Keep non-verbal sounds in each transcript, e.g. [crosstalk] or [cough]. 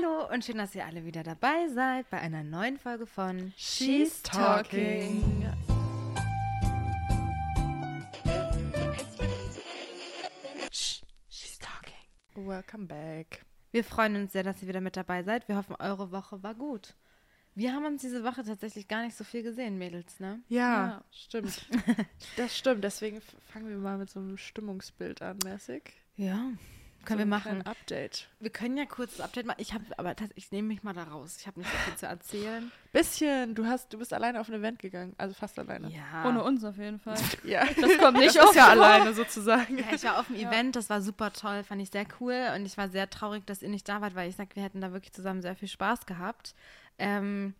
Hallo und schön, dass ihr alle wieder dabei seid bei einer neuen Folge von She's Talking. She's Talking. Welcome back. Wir freuen uns sehr, dass ihr wieder mit dabei seid. Wir hoffen, eure Woche war gut. Wir haben uns diese Woche tatsächlich gar nicht so viel gesehen, Mädels, ne? Ja, Ja. stimmt. [laughs] das stimmt. Deswegen fangen wir mal mit so einem Stimmungsbild an, mäßig. Ja. So Können wir einem machen. kleinen Update. Wir können ja kurz das Update machen. Ich habe, aber tats- ich nehme mich mal da raus. Ich habe nicht so viel zu erzählen. Bisschen, du hast, du bist alleine auf ein Event gegangen, also fast alleine. Ja. Ohne uns auf jeden Fall. [laughs] Ja. Das kommt nicht [laughs] das oft ist ja vor. alleine sozusagen. Ja, ich war auf dem Ja. Event, das war super toll, fand ich sehr cool und ich war sehr traurig, dass ihr nicht da wart, weil ich sag, wir hätten da wirklich zusammen sehr viel Spaß gehabt. Ähm,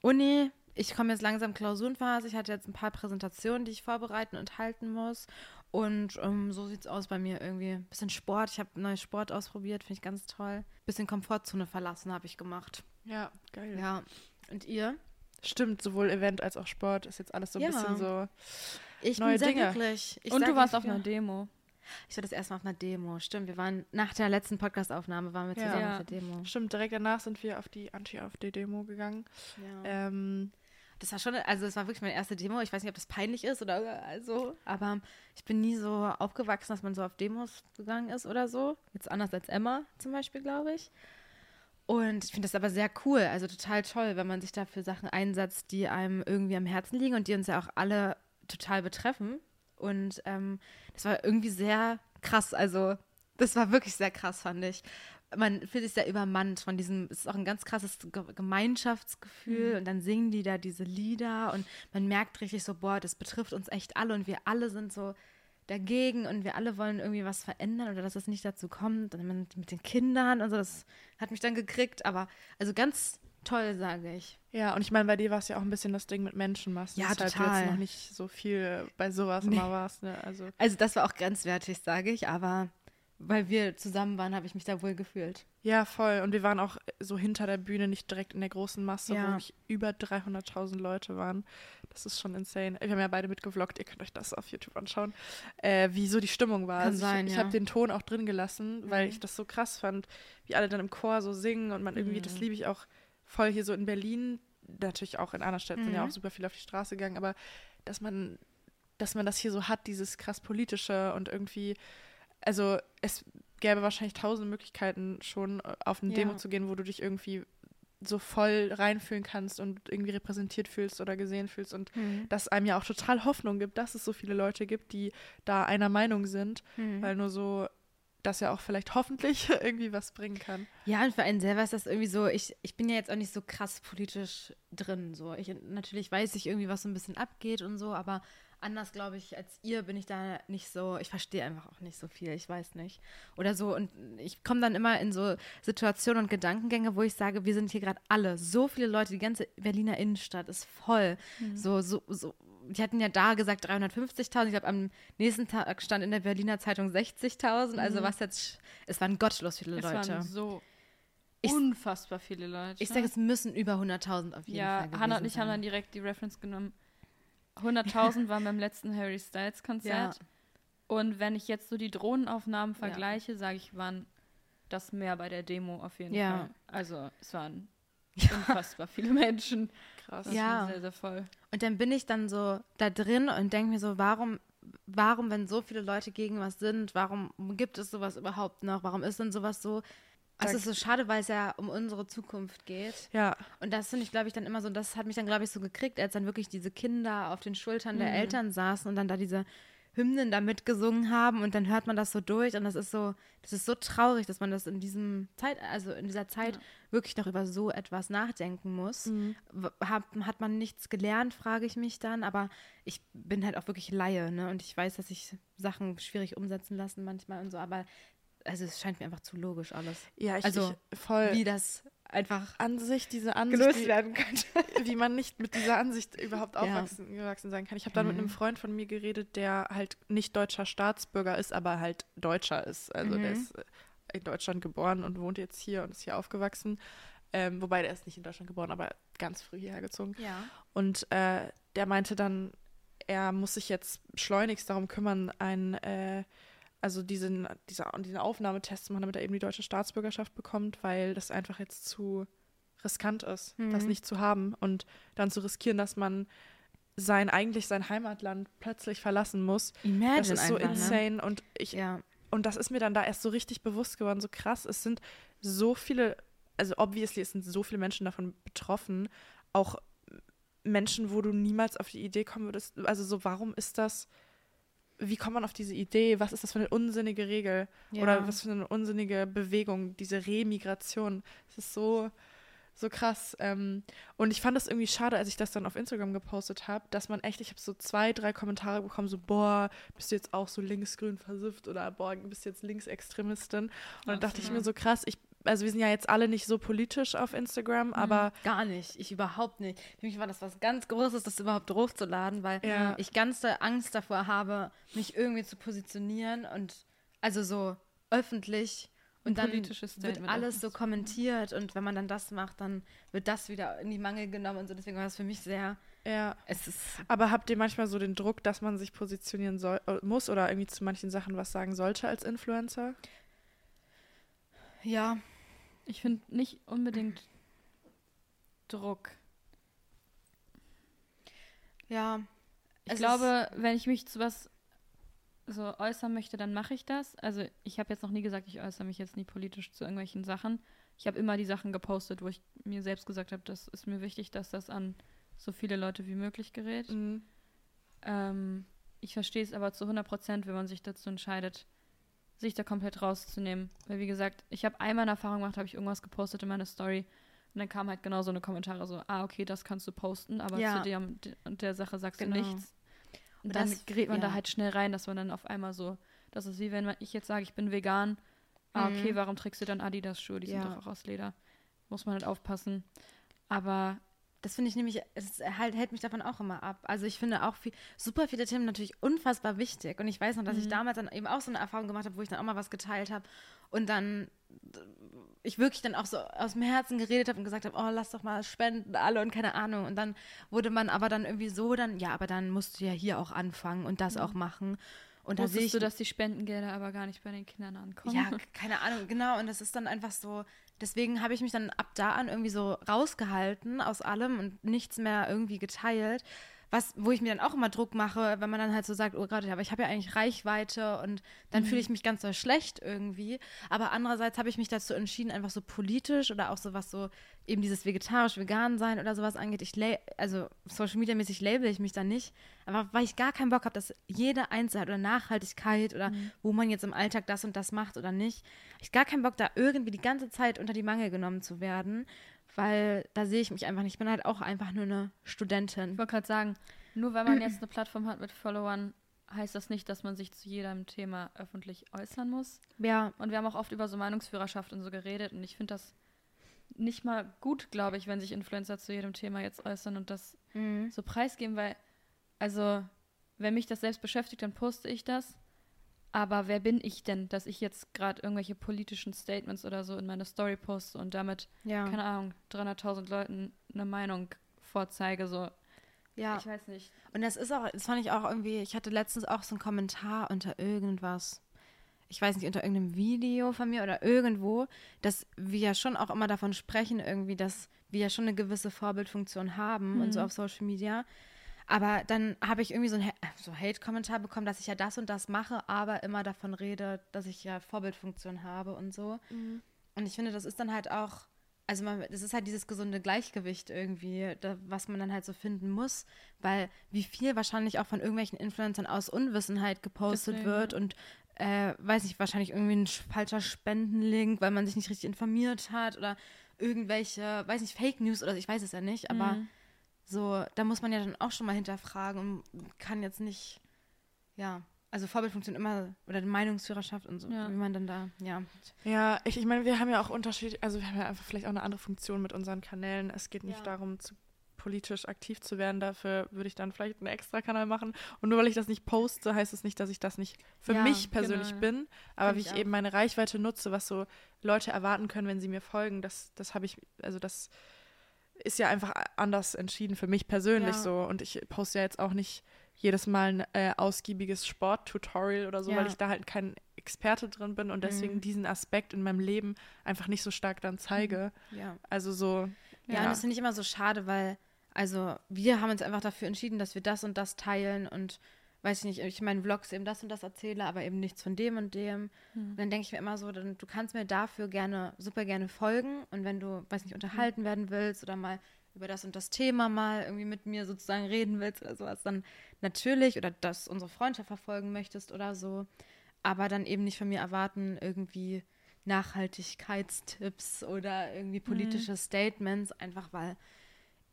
Uni, ich komme jetzt langsam Klausurenphase, ich hatte jetzt ein paar Präsentationen, die ich vorbereiten und halten muss und ähm, so sieht's aus bei mir irgendwie. Bisschen Sport, ich habe neues Sport ausprobiert, finde ich ganz toll. Bisschen Komfortzone verlassen habe ich gemacht. Ja, geil. Ja. Und ihr? Stimmt, sowohl Event als auch Sport ist jetzt alles so ein Ja. bisschen so. Ich Neue bin sehr Dinge. glücklich. Ich Und du warst auf einer Demo. Ich war das erste Mal auf einer Demo, stimmt. Wir waren nach der letzten Podcast-Aufnahme waren wir zusammen Ja. auf der Demo. Stimmt, direkt danach sind wir auf die Anti-AfD-Demo gegangen. Ja. Ähm, Das war schon, also es war wirklich meine erste Demo. Ich weiß nicht, ob das peinlich ist oder also, aber ich bin nie so aufgewachsen, dass man so auf Demos gegangen ist oder so. Jetzt anders als Emma zum Beispiel, glaube ich. Und ich finde das aber sehr cool, also total toll, wenn man sich da für Sachen einsetzt, die einem irgendwie am Herzen liegen und die uns ja auch alle total betreffen. Und ähm, das war irgendwie sehr krass. Also, das war wirklich sehr krass, fand ich. Man fühlt sich sehr übermannt von diesem, es ist auch ein ganz krasses Ge Gemeinschaftsgefühl und dann singen die da diese Lieder und man merkt richtig so, boah, das betrifft uns echt alle und wir alle sind so dagegen und wir alle wollen irgendwie was verändern oder dass es nicht dazu kommt. Und dann mit den Kindern und so, das hat mich dann gekriegt, aber also ganz toll, sage ich. ja, und ich meine, bei dir war es ja auch ein bisschen das Ding mit Menschenmassen. Ja, weshalb du total. jetzt noch nicht so viel bei sowas Nee. immer warst. Ne? Also, Also das war auch grenzwertig, sage ich, aber weil wir zusammen waren, habe ich mich da wohl gefühlt. Ja, voll. Und wir waren auch so hinter der Bühne, nicht direkt in der großen Masse, Ja. wo über 300.000 Leute waren. Das ist schon insane. Wir haben ja beide mitgevloggt, ihr könnt euch das auf YouTube anschauen, äh, wie so die Stimmung war. Kann also sein, ich ich ja. habe den Ton auch drin gelassen, weil Mhm. ich das so krass fand, wie alle dann im Chor so singen und man irgendwie, das Mhm. liebe ich auch voll hier so in Berlin, natürlich auch in anderen Städten sind ja Mhm. auch super viel auf die Straße gegangen, aber dass man, dass man das hier so hat, dieses krass politische und irgendwie, also es gäbe wahrscheinlich tausend Möglichkeiten schon äh, auf eine Ja. Demo zu gehen, wo du dich irgendwie so voll reinfühlen kannst und irgendwie repräsentiert fühlst oder gesehen fühlst und dass einem ja auch total Hoffnung gibt, dass es so viele Leute gibt, die da einer Meinung sind, Mhm. weil nur so das ja auch vielleicht hoffentlich [laughs] irgendwie was bringen kann. Ja, und für einen selber ist das irgendwie so, ich, ich bin ja jetzt auch nicht so krass politisch drin. So. Ich, natürlich weiß ich irgendwie, was so ein bisschen abgeht und so, aber anders, glaube ich, als ihr bin ich da nicht so, ich verstehe einfach auch nicht so viel, ich weiß nicht. Oder so, und ich komme dann immer in so Situationen und Gedankengänge, wo ich sage, wir sind hier gerade alle, so viele Leute, die ganze Berliner Innenstadt ist voll. So, so, so. Die hatten ja da gesagt 350.000. Ich glaube, am nächsten Tag stand in der Berliner Zeitung 60.000. Also was jetzt, es waren gottlos viele Es Leute. waren so Ich- unfassbar viele Leute. Ich sage, es müssen über 100.000 auf jeden ja, Fall gewesen Hannah und ich haben dann direkt die Reference genommen. 100.000 waren beim letzten Harry Styles Konzert. Ja. Und wenn ich jetzt so die Drohnenaufnahmen vergleiche, sage ich, waren das mehr bei der Demo auf jeden Ja. Fall. Also es waren [laughs] unfassbar viele Menschen. Krass. Das Ja. sehr, sehr voll. Und dann bin ich dann so da drin und denke mir so, warum, warum, wenn so viele Leute gegen was sind, warum gibt es sowas überhaupt noch? Warum ist denn sowas so? Es Da- ist so schade, weil es ja um unsere Zukunft geht. Ja, Und das finde ich, glaube ich, dann immer so, das hat mich dann, glaube ich, so gekriegt, als dann wirklich diese Kinder auf den Schultern der Eltern saßen und dann da diese Hymnen da mitgesungen haben und dann hört man das so durch und das ist so, das ist so traurig, dass man das in diesem Zeit, also in dieser Zeit wirklich noch über so etwas nachdenken muss. W- Hat, hat man nichts gelernt, frage ich mich dann, aber ich bin halt auch wirklich Laie, ne? Und ich weiß, dass sich Sachen schwierig umsetzen lassen manchmal und so, aber also es scheint mir einfach zu logisch alles. ja, ich, Also, ich voll Wie das einfach Ansicht, diese Ansicht, gelöst werden könnte. [laughs] wie man nicht mit dieser Ansicht überhaupt Ja. aufwachsen gewachsen sein kann. Ich habe dann mit Mhm. einem Freund von mir geredet, der halt nicht deutscher Staatsbürger ist, aber halt Deutscher ist. Also der Mhm. ist äh, in Deutschland geboren und wohnt jetzt hier und ist hier aufgewachsen. Ähm, wobei der ist nicht in Deutschland geboren, aber ganz früh hierher gezogen. Ja. Und äh, der meinte dann, er muss sich jetzt schleunigst darum kümmern, ein, äh, also diesen, diese, diesen Aufnahmetest machen, damit er eben die deutsche Staatsbürgerschaft bekommt, weil das einfach jetzt zu riskant ist, mhm. das nicht zu haben und dann zu riskieren, dass man sein eigentlich sein Heimatland plötzlich verlassen muss. Imagine das ist so einfach, ne? insane ne? und ich ja. und das ist mir dann da erst so richtig bewusst geworden, so krass. Es sind so viele, also obviously es sind so viele Menschen davon betroffen, auch Menschen, wo du niemals auf die Idee kommen würdest. Also so, warum ist das? Wie kommt man auf diese Idee? Was ist das für eine unsinnige Regel ja. oder was für eine unsinnige Bewegung? Diese Remigration. Es ist so so krass. Ähm, und ich fand das irgendwie schade, als ich das dann auf Instagram gepostet habe, dass man echt, ich habe so zwei, drei Kommentare bekommen, so, boah, bist du jetzt auch so linksgrün versifft oder boah, bist du jetzt Linksextremistin? Und dann dachte ich mir so krass, ich, also wir sind ja jetzt alle nicht so politisch auf Instagram, mhm, aber. Gar nicht, ich überhaupt nicht. Für mich war das was ganz Großes, das überhaupt hochzuladen, weil ja. ich ganz Angst davor habe, mich irgendwie zu positionieren und also so öffentlich und dann wird alles so kommentiert und wenn man dann das macht, dann wird das wieder in die Mangel genommen und so. Deswegen war das für mich sehr. Ja. Es ist Aber habt ihr manchmal so den Druck, dass man sich positionieren soll, äh, muss oder irgendwie zu manchen Sachen was sagen sollte als Influencer? Ja. Ich finde nicht unbedingt Druck. Ja. Ich glaube, wenn ich mich zu was so äußern möchte, dann mache ich das. Also ich habe jetzt noch nie gesagt, ich äußere mich jetzt nie politisch zu irgendwelchen Sachen. Ich habe immer die Sachen gepostet, wo ich mir selbst gesagt habe, das ist mir wichtig, dass das an so viele Leute wie möglich gerät. Mhm. Ähm, ich verstehe es aber zu 100 Prozent, wenn man sich dazu entscheidet, sich da komplett rauszunehmen. Weil wie gesagt, ich habe einmal eine Erfahrung gemacht, habe ich irgendwas gepostet in meiner Story und dann kam halt genau so eine Kommentare so, ah, okay, das kannst du posten, aber ja. zu der und der Sache sagst genau. du nichts. Und dann das, gerät man ja. da halt schnell rein, dass man dann auf einmal so, das ist wie wenn ich jetzt sage, ich bin vegan. Ah, okay, mhm. warum trägst du dann Adidas-Schuhe? Die ja. sind doch auch aus Leder. Muss man halt aufpassen. Aber das finde ich nämlich, es halt, hält mich davon auch immer ab. Also ich finde auch viel, super viele Themen natürlich unfassbar wichtig. Und ich weiß noch, dass mhm. ich damals dann eben auch so eine Erfahrung gemacht habe, wo ich dann auch mal was geteilt habe und dann ich wirklich dann auch so aus dem Herzen geredet habe und gesagt habe, oh, lass doch mal spenden alle und keine Ahnung. Und dann wurde man aber dann irgendwie so dann, ja, aber dann musst du ja hier auch anfangen und das mhm. auch machen. Und da sehe ich, du, dass die Spendengelder aber gar nicht bei den Kindern ankommen. Ja, keine Ahnung, genau. Und das ist dann einfach so, deswegen habe ich mich dann ab da an irgendwie so rausgehalten aus allem und nichts mehr irgendwie geteilt, was, wo ich mir dann auch immer Druck mache, wenn man dann halt so sagt, oh Gott, aber ich habe ja eigentlich Reichweite und dann mhm. fühle ich mich ganz so schlecht irgendwie. Aber andererseits habe ich mich dazu entschieden, einfach so politisch oder auch so was so eben dieses vegetarisch-vegan sein oder sowas angeht. Ich also Social Media mäßig label ich mich da nicht, aber weil ich gar keinen Bock habe, dass jede Einzelheit oder Nachhaltigkeit oder mhm. wo man jetzt im Alltag das und das macht oder nicht, ich gar keinen Bock da irgendwie die ganze Zeit unter die Mangel genommen zu werden weil da sehe ich mich einfach nicht. Ich bin halt auch einfach nur eine Studentin. Ich wollte gerade sagen, nur weil man [clears throat] jetzt eine Plattform hat mit Followern, heißt das nicht, dass man sich zu jedem Thema öffentlich äußern muss. Ja. Und wir haben auch oft über so Meinungsführerschaft und so geredet und ich finde das nicht mal gut, glaube ich, wenn sich Influencer zu jedem Thema jetzt äußern und das mhm. so preisgeben, weil, also, wenn mich das selbst beschäftigt, dann poste ich das. Aber wer bin ich denn, dass ich jetzt gerade irgendwelche politischen Statements oder so in meine Story poste und damit, ja. keine Ahnung, 300.000 Leuten eine Meinung vorzeige, so. Ja. Ich weiß nicht. Und das ist auch, das fand ich auch irgendwie, ich hatte letztens auch so einen Kommentar unter irgendwas. Ich weiß nicht, unter irgendeinem Video von mir oder irgendwo, dass wir ja schon auch immer davon sprechen, irgendwie, dass wir ja schon eine gewisse Vorbildfunktion haben mhm. und so mhm. auf Social Media. Aber dann habe ich irgendwie so einen so Hate-Kommentar bekommen, dass ich ja das und das mache, aber immer davon rede, dass ich ja Vorbildfunktion habe und so. Mhm. Und ich finde, das ist dann halt auch, also man, das ist halt dieses gesunde Gleichgewicht irgendwie, da, was man dann halt so finden muss, weil wie viel wahrscheinlich auch von irgendwelchen Influencern aus Unwissenheit gepostet Deswegen. wird und äh, weiß nicht, wahrscheinlich irgendwie ein falscher Spendenlink, weil man sich nicht richtig informiert hat oder irgendwelche, weiß nicht, Fake News oder ich weiß es ja nicht, aber mhm so, da muss man ja dann auch schon mal hinterfragen und kann jetzt nicht, ja, also Vorbildfunktion immer oder Meinungsführerschaft und so, ja. wie man dann da, ja. Ja, ich, ich meine, wir haben ja auch Unterschied, also wir haben ja einfach vielleicht auch eine andere Funktion mit unseren Kanälen. Es geht nicht ja. darum, zu, politisch aktiv zu werden. Dafür würde ich dann vielleicht einen extra Kanal machen. Und nur weil ich das nicht poste, heißt es das nicht, dass ich das nicht für ja, mich persönlich genau. bin. Aber Find wie ich, ich eben meine Reichweite nutze, was so Leute erwarten können, wenn sie mir folgen, das, das habe ich, also das ist ja einfach anders entschieden für mich persönlich ja. so. Und ich poste ja jetzt auch nicht jedes Mal ein äh, ausgiebiges Sport-Tutorial oder so, Ja. weil ich da halt kein Experte drin bin und deswegen Mhm. diesen Aspekt in meinem Leben einfach nicht so stark dann zeige. Ja. Also so, Ja, ja. und das finde ich immer so schade, weil, also, wir haben uns einfach dafür entschieden, dass wir das und das teilen und, weiß ich nicht, ich in meinen Vlogs eben das und das erzähle, aber eben nichts von dem und dem. Hm. Und dann denke ich mir immer so, dann, du kannst mir dafür gerne, super gerne folgen und wenn du, weiß nicht, unterhalten werden willst oder mal über das und das Thema mal irgendwie mit mir sozusagen reden willst oder sowas, dann natürlich oder dass unsere Freundschaft verfolgen möchtest oder so, aber dann eben nicht von mir erwarten, irgendwie Nachhaltigkeitstipps oder irgendwie politische Statements, einfach weil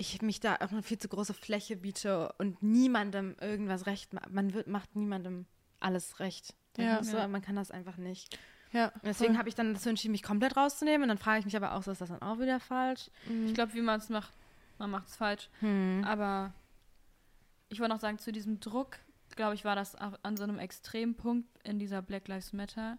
ich mich da auf eine viel zu große Fläche biete und niemandem irgendwas recht macht. Man wird, macht niemandem alles recht. Ja. so, Ja. man kann das einfach nicht. ja. Deswegen habe ich dann dazu entschieden, mich komplett rauszunehmen. Und dann frage ich mich aber auch, so ist das dann auch wieder falsch? Ich glaube, wie man es macht, man macht es falsch. Hm. Aber ich wollte noch sagen, zu diesem Druck, glaube ich, war das auch an so einem Extrempunkt in dieser Black Lives Matter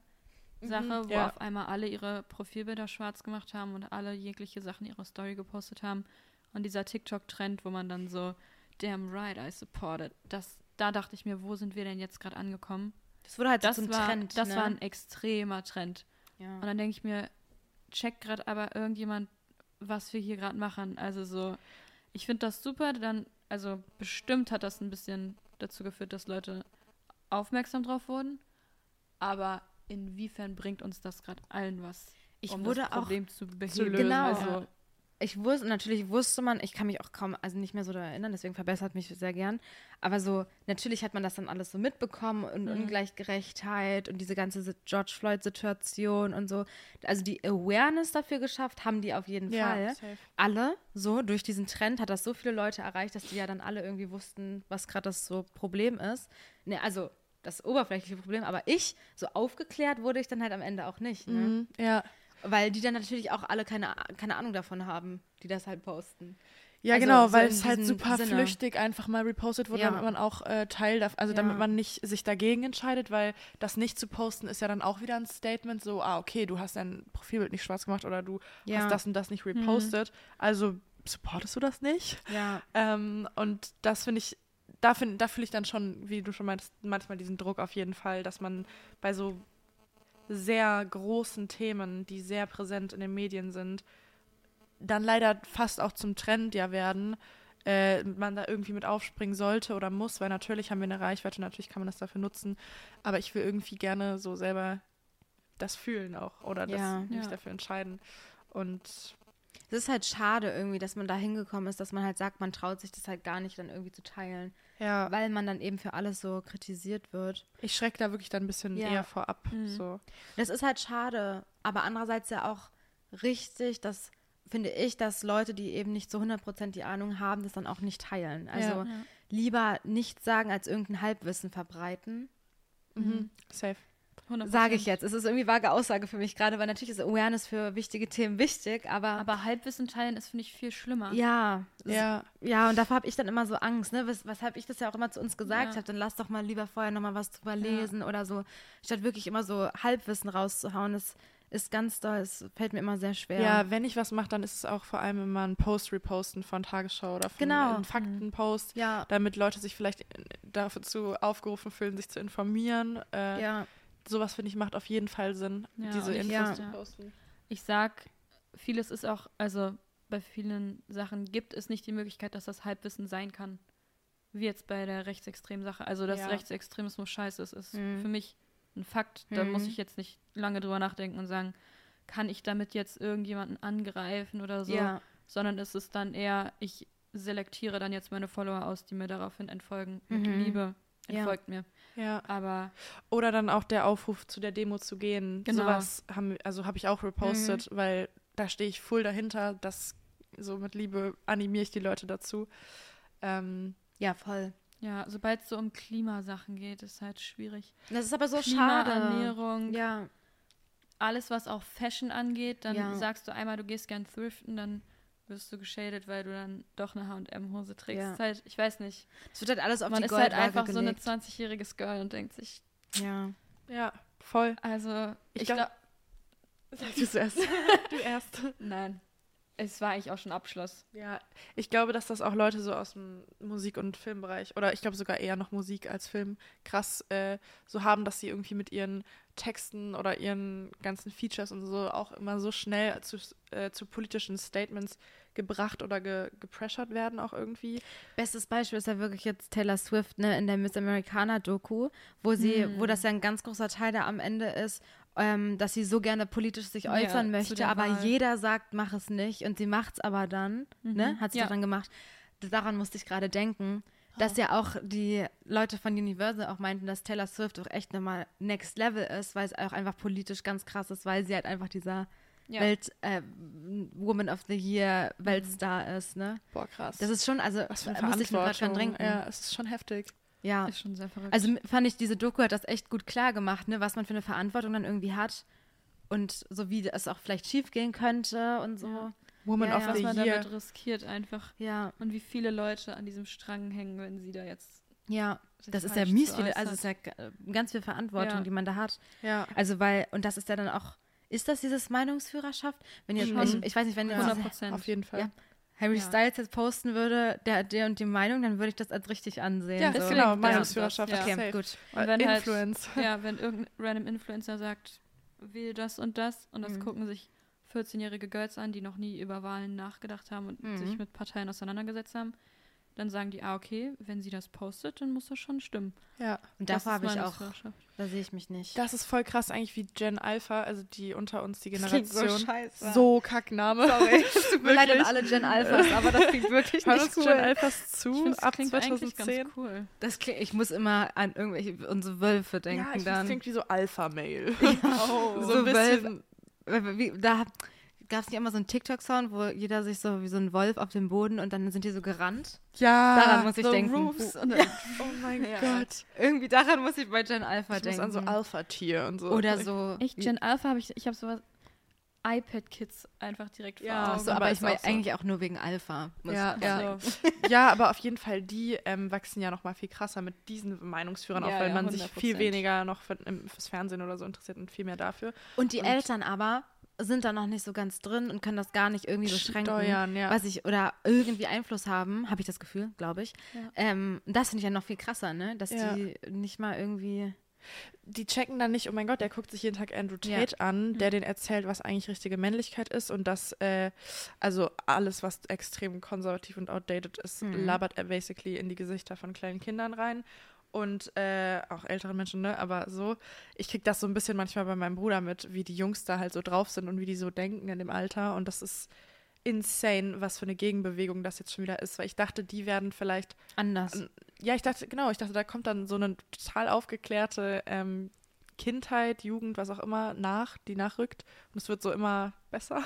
Sache, Mhm, wo ja. auf einmal alle ihre Profilbilder schwarz gemacht haben und alle jegliche Sachen ihre Story gepostet haben. Und dieser TikTok-Trend, wo man dann so, damn right, I support it. Das, da dachte ich mir, wo sind wir denn jetzt gerade angekommen? Das wurde halt Das, so zum war, Trend. das ne? war ein extremer Trend. ja. Und dann denke ich mir, checkt gerade aber irgendjemand, was wir hier gerade machen. Also so, ich finde das super, dann, also bestimmt hat das ein bisschen dazu geführt, dass Leute aufmerksam drauf wurden. Aber inwiefern bringt uns das gerade allen was, Ich um wurde das auch Problem zu beheben? Genau. Also, ich wusste, natürlich wusste man, ich kann mich auch kaum, also nicht mehr so daran erinnern, deswegen verbessert mich sehr gern. Aber so, natürlich hat man das dann alles so mitbekommen und Mhm. Ungleichgerechtheit und diese ganze George Floyd-Situation und so. Also die Awareness dafür geschafft, haben die auf jeden ja, Fall. safe. Alle, so, durch diesen Trend hat das so viele Leute erreicht, dass die ja dann alle irgendwie wussten, was gerade das so Problem ist. Ne, also das oberflächliche Problem, aber ich, so aufgeklärt wurde ich dann halt am Ende auch nicht. Ne? Mhm, ja. Weil die dann natürlich auch alle keine, keine Ahnung davon haben, die das halt posten. Ja, Also genau, so weil es halt super Sinne. flüchtig einfach mal repostet wurde, Ja. damit man auch äh, Teil davon, also damit Ja. man nicht sich dagegen entscheidet, weil das nicht zu posten ist ja dann auch wieder ein Statement, so, ah, okay, du hast dein Profilbild nicht schwarz gemacht oder du Ja. hast das und das nicht repostet, also supportest du das nicht? Ja. Ähm, und das finde ich, da, find, da fühle ich dann schon, wie du schon meintest, manchmal diesen Druck auf jeden Fall, dass man bei so sehr großen Themen, die sehr präsent in den Medien sind, dann leider fast auch zum Trend ja werden, äh, man da irgendwie mit aufspringen sollte oder muss, weil natürlich haben wir eine Reichweite, natürlich kann man das dafür nutzen, aber ich will irgendwie gerne so selber das fühlen auch oder das, Ja. mich Ja. dafür entscheiden. Und Es ist halt schade irgendwie, dass man da hingekommen ist, dass man halt sagt, man traut sich das halt gar nicht dann irgendwie zu teilen, ja, weil man dann eben für alles so kritisiert wird. ich schrecke da wirklich dann ein bisschen Ja. eher vorab. Mhm. So. Das ist halt schade, aber andererseits ja auch richtig, dass finde ich, dass Leute, die eben nicht so 100% die Ahnung haben, das dann auch nicht teilen. Also Ja. Ja. lieber nichts sagen, als irgendein Halbwissen verbreiten. Mhm. Safe. 100%. Sage ich jetzt. Es ist irgendwie vage Aussage für mich gerade, weil natürlich ist Awareness für wichtige Themen wichtig, aber, Aber Halbwissen teilen ist, finde ich, viel schlimmer. ja, Ja, ja, und davor habe ich dann immer so Angst, ne? Wes weshalb ich das ja auch immer zu uns gesagt Ja. habe, dann lass doch mal lieber vorher nochmal was drüber lesen oder so, statt wirklich immer so Halbwissen rauszuhauen. Das ist ganz doll, es fällt mir immer sehr schwer. ja, wenn ich was mache, dann ist es auch vor allem immer ein Post reposten von Tagesschau oder von Genau. einem Faktenpost, ja, damit Leute sich vielleicht dazu aufgerufen fühlen, sich zu informieren. Äh, ja, Sowas finde ich macht auf jeden Fall Sinn, Ja, diese Infos ja. zu posten. Ich sag, vieles ist auch, also bei vielen Sachen gibt es nicht die Möglichkeit, dass das Halbwissen sein kann. Wie jetzt bei der rechtsextremen Sache. Also, dass Ja. Rechtsextremismus scheiße ist, ist Mhm. für mich ein Fakt. Da Mhm. muss ich jetzt nicht lange drüber nachdenken und sagen, kann ich damit jetzt irgendjemanden angreifen oder so. ja, Sondern es ist dann eher, ich selektiere dann jetzt meine Follower aus, die mir daraufhin entfolgen. Mit Mhm. Liebe Ja. entfolgt mir. Ja. Aber Oder dann auch der Aufruf zu der Demo zu gehen. Genau. Sowas haben, also habe ich auch repostet, weil da stehe ich voll dahinter. Das so mit Liebe animiere ich die Leute dazu. Ähm, ja, voll. ja, sobald es so um Klimasachen geht, ist halt schwierig. Das ist aber so Klima, schade. Ernährung, Ja, alles, was auch Fashion angeht, dann Ja. sagst du einmal, du gehst gern thriften, dann wirst du geschadet, weil du dann doch eine H&M-Hose trägst. Ja. Ist halt, ich weiß nicht. es wird halt alles auf Man die ist halt einfach so eine gelegt. 20-jähriges Girl und denkt sich, ja. ja, voll. also Ich ich glaub- glaube, Sag du zuerst. [laughs] du erst. nein. es war eigentlich auch schon Abschluss. Ja, ich glaube, dass das auch Leute so aus dem Musik- und Filmbereich oder ich glaube sogar eher noch Musik als Film krass äh, so haben, dass sie irgendwie mit ihren Texten oder ihren ganzen Features und so auch immer so schnell zu, äh, zu politischen Statements gebracht oder ge gepressured werden auch irgendwie. Bestes Beispiel ist ja wirklich jetzt Taylor Swift ne, in der Miss Americana Doku, wo sie, Hm. wo das ja ein ganz großer Teil da am Ende ist, ähm, dass sie so gerne politisch sich Ja, äußern zu möchte, aber Wahl. jeder sagt, mach es nicht und sie macht es aber dann, ne, hat sie Ja. dann gemacht. Daran musste ich gerade denken, dass ja auch die Leute von Universal auch meinten, dass Taylor Swift auch echt nochmal Next Level ist, weil es auch einfach politisch ganz krass ist, weil sie halt einfach dieser Ja. Welt, äh, Woman of the Year Weltstar ist, ne? Boah, krass. Das ist schon, also was für eine da musste ich mir gerade dran denken. Ja, es ist schon heftig. Ja. Ist schon sehr verrückt. Also fand ich, diese Doku hat das echt gut klar gemacht, ne, was man für eine Verantwortung dann irgendwie hat und so wie es auch vielleicht schief gehen könnte und so. Ja. Woman Ja, of ja. was the man Year. damit riskiert einfach. Ja, Und wie viele Leute an diesem Strang hängen, wenn sie da jetzt. ja. Das ist ja mies zu viele, also es ist ja g- ganz viel Verantwortung, Ja. die man da hat. Ja. Also weil, und das ist ja dann auch, ist das dieses Meinungsführerschaft? Wenn ihr, ich, ich weiß nicht, wenn ihr 100 Prozent. Auf jeden Fall. Ja. Harry Ja. Styles jetzt posten würde, der, der und die Meinung, dann würde ich das als richtig ansehen. Ja, so. genau, Ja. Meinungsführerschaft. Ja. Okay, safe. gut. Und wenn halt- Influence. [laughs] Ja, wenn irgendein random Influencer sagt, wähl das und das und das Mhm. gucken sich 14-jährige Girls an, die noch nie über Wahlen nachgedacht haben und Mhm. sich mit Parteien auseinandergesetzt haben, dann sagen die, ah, okay, wenn sie das postet, dann muss das schon stimmen. Ja. Und Das davor ist habe ich auch, da sehe ich mich nicht. Das ist voll krass eigentlich wie Gen Alpha, also die unter uns, die Das klingt so Generation. scheiße. So Kackname. Sorry, [laughs] tut mir leid an Wirklich. alle Gen Alphas, aber das klingt wirklich [laughs] nicht cool. Gen Alphas Ich zu finde, ab klingt eigentlich 2010. ganz cool. Das klingt, ich muss immer an irgendwelche unsere Wölfe denken Ja, ich, das dann. klingt wie so Alpha-Mail. Oh. [laughs] so ein bisschen. Wölfe, wie, da gab es nicht immer so einen TikTok-Sound, wo jeder sich so wie so ein Wolf auf dem Boden und dann sind die so gerannt. Ja. Daran muss ich denken. Roofs und dann, [laughs] Oh mein Ja. Gott. Irgendwie daran muss ich bei Gen Alpha Ich muss denken. an so Alpha-Tier und so. Oder so. echt, Gen Alpha habe ich, ich habe sowas iPad-Kids einfach direkt Ja, vor Augen. so, aber ich meine so. eigentlich auch nur wegen Alpha. muss Ja, ich ja. [laughs] Ja, aber auf jeden Fall, die ähm, wachsen ja noch mal viel krasser mit diesen Meinungsführern Ja, auf, weil ja, man sich viel 100%. weniger noch für, im, fürs Fernsehen oder so interessiert und viel mehr dafür. Und die Und- Eltern aber sind da noch nicht so ganz drin und können das gar nicht irgendwie beschränken. Steuern, ja. Was ich, oder irgendwie Einfluss haben, habe ich das Gefühl, glaube ich. Ja. Ähm, das finde ich ja noch viel krasser, ne? Dass Ja. die nicht mal irgendwie. die checken dann nicht, oh mein Gott, der guckt sich jeden Tag Andrew Ja. Tate an, der den erzählt, was eigentlich richtige Männlichkeit ist und das, äh, also alles, was extrem konservativ und outdated ist, Mhm. labert er basically in die Gesichter von kleinen Kindern rein und äh, auch älteren Menschen, ne, aber so, ich krieg das so ein bisschen manchmal bei meinem Bruder mit, wie die Jungs da halt so drauf sind und wie die so denken in dem Alter und das ist insane, was für eine Gegenbewegung das jetzt schon wieder ist, weil ich dachte, die werden vielleicht Anders. An- ja, ich dachte, genau, ich dachte, da kommt dann so eine total aufgeklärte ähm, Kindheit, Jugend, was auch immer nach, die nachrückt. Und es wird so immer besser.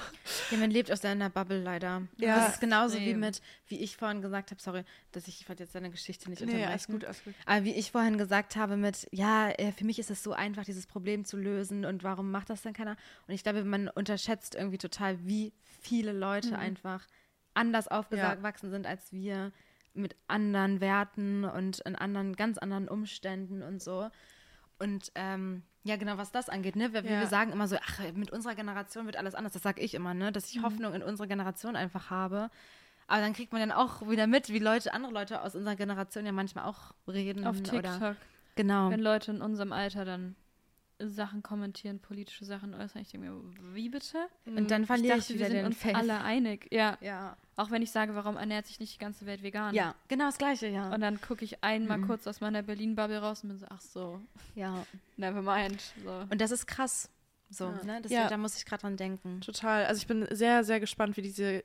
Ja, man lebt aus seiner Bubble leider. Ja, das ist genauso wie extrem. mit, wie ich vorhin gesagt habe, sorry, dass ich, ich wollte jetzt deine Geschichte nicht Nee, unterbrechen. alles gut, alles gut. Aber wie ich vorhin gesagt habe mit, ja, äh, für mich ist es so einfach, dieses Problem zu lösen und warum macht das denn keiner? Und ich glaube, man unterschätzt irgendwie total, wie viele Leute Mhm. einfach anders aufgewachsen sind als wir, mit anderen Werten und in anderen, ganz anderen Umständen und so. Und ähm, ja, genau, was das angeht, ne? Wir, Ja. wir sagen immer so, ach, mit unserer Generation wird alles anders. Das sage ich immer, ne? Dass ich Hoffnung in unsere Generation einfach habe. Aber dann kriegt man dann auch wieder mit, wie Leute, andere Leute aus unserer Generation ja manchmal auch reden. Auf Oder, TikTok, genau. wenn Leute in unserem Alter dann Sachen kommentieren, politische Sachen äußern, ich denke mir, wie bitte? Und dann Ich verliere ich, dachte, wieder wir sind uns Faith. alle einig. Ja, Ja. auch wenn ich sage, warum ernährt sich nicht die ganze Welt vegan? ja, genau das Gleiche, ja. Und dann gucke ich einmal Mhm. kurz aus meiner Berlin-Bubble raus und bin so, ach so, ja. [laughs] never mind. So. Und das ist krass. So, Ja. ne? Das, Ja. Da muss ich gerade dran denken. Total. Also ich bin sehr, sehr gespannt, wie diese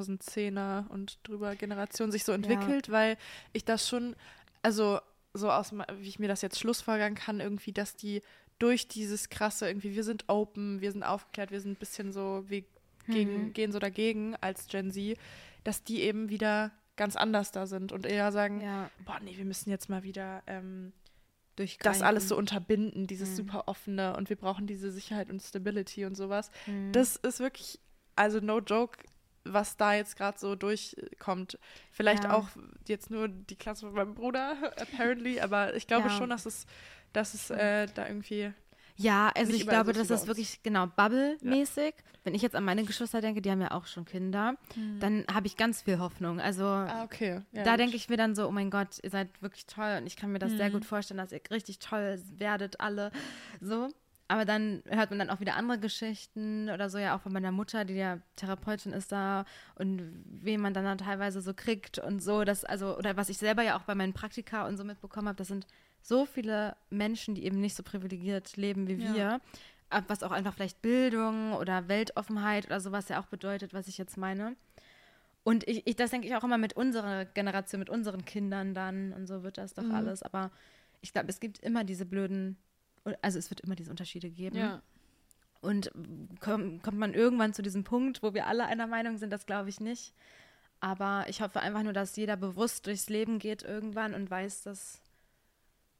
2010er und drüber Generation sich so entwickelt, weil ich das schon, also so aus, wie ich mir das jetzt schlussfolgern kann, irgendwie, dass die durch dieses krasse, irgendwie, wir sind open, wir sind aufgeklärt, wir sind ein bisschen so, wir gegen, Mhm. gehen so dagegen als Gen Z, dass die eben wieder ganz anders da sind und eher sagen, Ja, boah, nee, wir müssen jetzt mal wieder ähm, das alles so unterbinden, dieses Mhm. super offene und wir brauchen diese Sicherheit und Stability und sowas. Mhm. Das ist wirklich, also no joke, was da jetzt gerade so durchkommt. Vielleicht Ja. auch jetzt nur die Klasse von meinem Bruder, [laughs] apparently, aber ich glaube Ja. schon, dass es, dass es äh, da irgendwie. Ja, also Nicht ich glaube, so das ist wirklich genau Bubble-mäßig. Wenn ich jetzt an meine Geschwister denke, die haben ja auch schon Kinder, dann habe ich ganz viel Hoffnung. Also Ah, okay. Ja, da denke ich mir dann so, oh mein Gott, ihr seid wirklich toll und ich kann mir das sehr Mhm. gut vorstellen, dass ihr richtig toll werdet alle. So. Aber dann hört man dann auch wieder andere Geschichten oder so, ja auch von meiner Mutter, die ja Therapeutin ist da und wen man dann, dann teilweise so kriegt und so, das, also, oder was ich selber ja auch bei meinen Praktika und so mitbekommen habe, das sind so viele Menschen, die eben nicht so privilegiert leben wie Ja. wir, ab- was auch einfach vielleicht Bildung oder Weltoffenheit oder sowas ja auch bedeutet, was ich jetzt meine. Und ich, ich das denke ich auch immer mit unserer Generation, mit unseren Kindern dann und so wird das doch Mhm. alles. Aber ich glaube, es gibt immer diese blöden, also es wird immer diese Unterschiede geben. Ja. Und komm, kommt man irgendwann zu diesem Punkt, wo wir alle einer Meinung sind, das glaube ich nicht. Aber ich hoffe einfach nur, dass jeder bewusst durchs Leben geht irgendwann und weiß, dass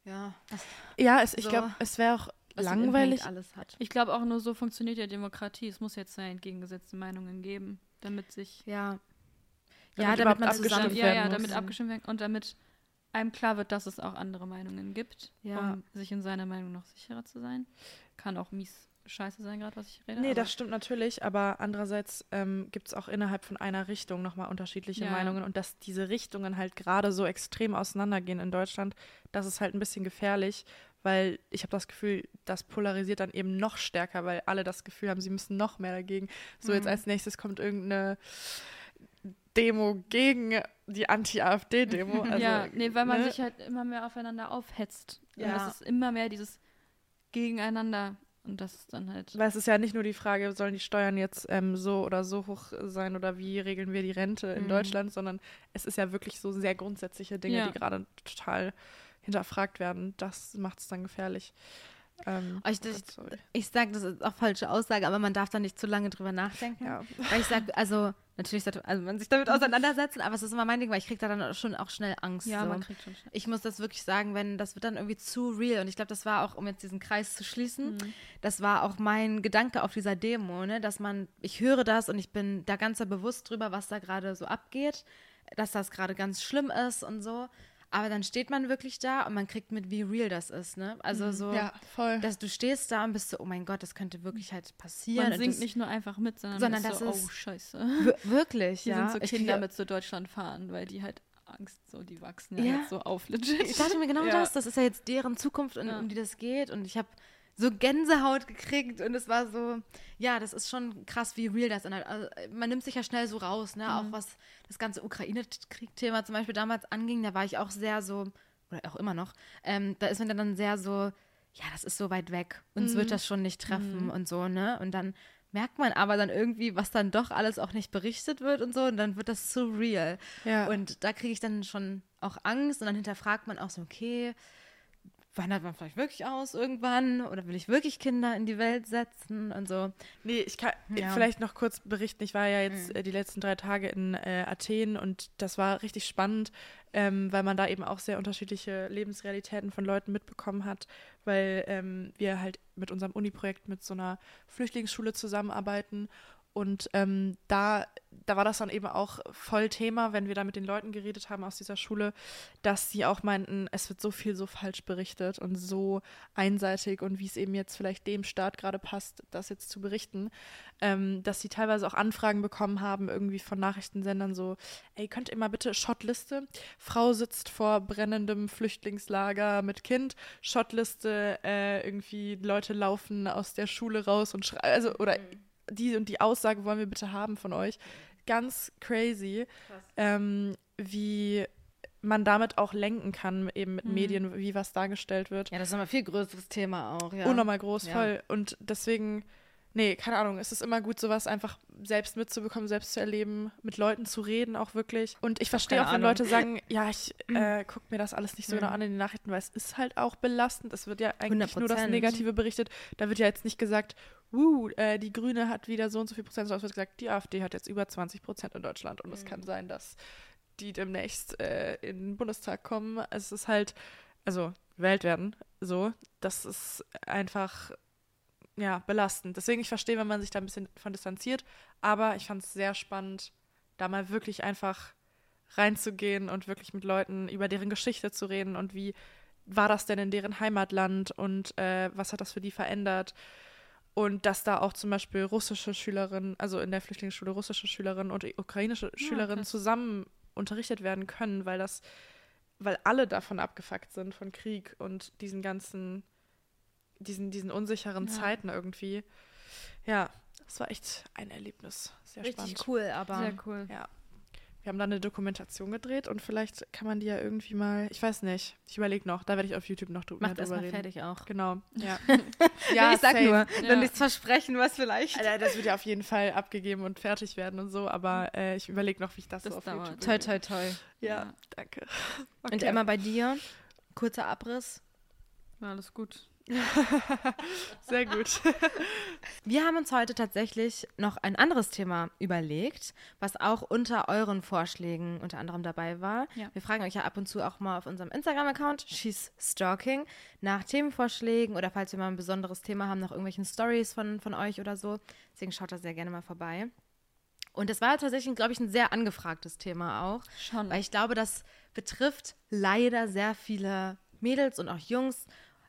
ja, Ja, es, ich so, glaube, es wäre auch was langweilig. Impact alles hat. Ich glaube auch nur so funktioniert ja Demokratie. Es muss jetzt ja entgegengesetzte Meinungen geben, damit sich Ja. Damit ja, damit man abgestimmt zusammen. ja, werden ja, muss. damit abgestimmt werden und damit einem klar wird, dass es auch andere Meinungen gibt, Ja. um sich in seiner Meinung noch sicherer zu sein. Kann auch mies scheiße sein, gerade was ich rede. Nee, das stimmt natürlich, aber andererseits ähm, gibt es auch innerhalb von einer Richtung nochmal unterschiedliche Ja. Meinungen und dass diese Richtungen halt gerade so extrem auseinandergehen in Deutschland, das ist halt ein bisschen gefährlich, weil ich habe das Gefühl, das polarisiert dann eben noch stärker, weil alle das Gefühl haben, sie müssen noch mehr dagegen. So jetzt Mhm. als nächstes kommt irgendeine Demo gegen die Anti-AfD-Demo. [laughs] Also, ja, nee, weil man ne? sich halt immer mehr aufeinander aufhetzt. Ja. Und das ist immer mehr dieses Gegeneinander. Und das ist dann halt. Weil es ist ja nicht nur die Frage, sollen die Steuern jetzt ähm, so oder so hoch sein oder wie regeln wir die Rente in Mhm. Deutschland, sondern es ist ja wirklich so sehr grundsätzliche Dinge, Ja. die gerade total hinterfragt werden. Das macht es dann gefährlich. Ähm, ich- ich-. Ich sage, das ist auch falsche Aussage, aber man darf da nicht zu lange drüber nachdenken. ja. Weil ich sage, also natürlich sollte also man sich damit auseinandersetzen, aber es ist immer mein Ding, weil ich kriege da dann schon auch schnell Angst. Ja, so. man kriegt schon schnell. ich muss das wirklich sagen, wenn das wird dann irgendwie zu real und ich glaube, das war auch, um jetzt diesen Kreis zu schließen, Mhm. das war auch mein Gedanke auf dieser Demo, ne, dass man, ich höre das und ich bin da ganz bewusst drüber, was da gerade so abgeht, dass das gerade ganz schlimm ist und so, aber dann steht man wirklich da und man kriegt mit, wie real das ist, ne, also so, ja, voll. dass du stehst da und bist so, oh mein Gott, das könnte wirklich halt passieren. Man und singt das, nicht nur einfach mit, sondern, Sondern ist so, das ist- oh scheiße. Wir- [laughs] wirklich, Hier ja. sind so Ich Kinder kriege- mit zu Deutschland fahren, weil die halt Angst, so die wachsen ja, Ja. jetzt so auf legit. Ich dachte mir genau Ja. das, das ist ja jetzt deren Zukunft, und, Ja. um die das geht. Und ich habe so Gänsehaut gekriegt und es war so, ja, das ist schon krass, wie real das ist. Also, man nimmt sich ja schnell so raus, ne? Mhm. Auch was das ganze Ukraine-Krieg-Thema zum Beispiel damals anging, da war ich auch sehr so, oder auch immer noch, ähm, da ist man dann sehr so, ja, das ist so weit weg, uns Mhm. wird das schon nicht treffen und so, ne? Und dann merkt man aber dann irgendwie, was dann doch alles auch nicht berichtet wird und so, und dann wird das so real. ja. Und da kriege ich dann schon auch Angst und dann hinterfragt man auch so, okay, wandert man vielleicht wirklich aus irgendwann oder will ich wirklich Kinder in die Welt setzen und so. Nee, ich kann Ja. vielleicht noch kurz berichten. Ich war ja jetzt Mhm. äh, die letzten drei Tage in äh, Athen und das war richtig spannend, ähm, weil man da eben auch sehr unterschiedliche Lebensrealitäten von Leuten mitbekommen hat, weil ähm, wir halt mit unserem Uni-Projekt mit so einer Flüchtlingsschule zusammenarbeiten und ähm, da, da war das dann eben auch voll Thema, wenn wir da mit den Leuten geredet haben aus dieser Schule, dass sie auch meinten, es wird so viel so falsch berichtet und so einseitig und wie es eben jetzt vielleicht dem Staat gerade passt, das jetzt zu berichten, ähm, dass sie teilweise auch Anfragen bekommen haben, irgendwie von Nachrichtensendern so, ey, könnt ihr mal bitte Shotliste, Frau sitzt vor brennendem Flüchtlingslager mit Kind, Shotliste, äh, irgendwie Leute laufen aus der Schule raus und schreien, also, oder die und die Aussage wollen wir bitte haben von euch. Ganz crazy, ähm, wie man damit auch lenken kann, eben mit Mhm. Medien, wie was dargestellt wird. Ja, das ist nochmal ein viel größeres Thema auch, ja. Unnormal groß, Ja. voll. Und deswegen, nee, keine Ahnung, es ist immer gut, sowas einfach selbst mitzubekommen, selbst zu erleben, mit Leuten zu reden, auch wirklich. Und ich verstehe keine auch, wenn. Leute sagen, ja, ich [clears throat] äh, gucke mir das alles nicht so Mhm. genau an in den Nachrichten, weil es ist halt auch belastend. Es wird ja eigentlich nur das 100%. Negative berichtet. Da wird ja jetzt nicht gesagt, uh, äh, die Grüne hat wieder so und so viel Prozent, sondern es wird gesagt, die AfD hat jetzt über 20 Prozent in Deutschland und es Mhm. kann sein, dass die demnächst äh, in den Bundestag kommen. Es ist halt, also gewählt werden, so, das ist einfach, ja, belastend. Deswegen, ich verstehe, wenn man sich da ein bisschen von distanziert, aber ich fand es sehr spannend, da mal wirklich einfach reinzugehen und wirklich mit Leuten über deren Geschichte zu reden und wie war das denn in deren Heimatland und äh, was hat das für die verändert? Und dass da auch zum Beispiel russische Schülerinnen, also in der Flüchtlingsschule russische Schülerinnen und ukrainische Schülerinnen krass. zusammen unterrichtet werden können, weil das, weil alle davon abgefuckt sind von Krieg und diesen ganzen, diesen, diesen unsicheren Ja. Zeiten irgendwie. Ja, das war echt ein Erlebnis. Sehr Richtig spannend. cool, aber Sehr cool. Ja. Wir haben dann eine Dokumentation gedreht und vielleicht kann man die ja irgendwie mal, ich weiß nicht, ich überlege noch, da werde ich auf YouTube noch drü- mehr macht drüber erstmal reden. fertig auch. Genau, ja. [laughs] Ja, ich sag safe. nur, Ja. dann nichts versprechen, was vielleicht. Alter, das wird ja auf jeden Fall abgegeben und fertig werden und so, aber äh, ich überlege noch, wie ich das, Das so auf dauert. YouTube Toi, toi, toi. Ja, Ja. danke. [laughs] Und Okay. Emma, bei dir, kurzer Abriss. War alles gut. [laughs] Sehr gut. Wir haben uns heute tatsächlich noch ein anderes Thema überlegt, was auch unter euren Vorschlägen unter anderem dabei war. Ja. Wir fragen euch ja ab und zu auch mal auf unserem Instagram-Account, She's Stalking, nach Themenvorschlägen oder falls wir mal ein besonderes Thema haben, nach irgendwelchen Stories von, von euch oder so. Deswegen schaut da sehr gerne mal vorbei. Und es war tatsächlich, glaube ich, ein sehr angefragtes Thema auch. Schon. Weil ich glaube, das betrifft leider sehr viele Mädels und auch Jungs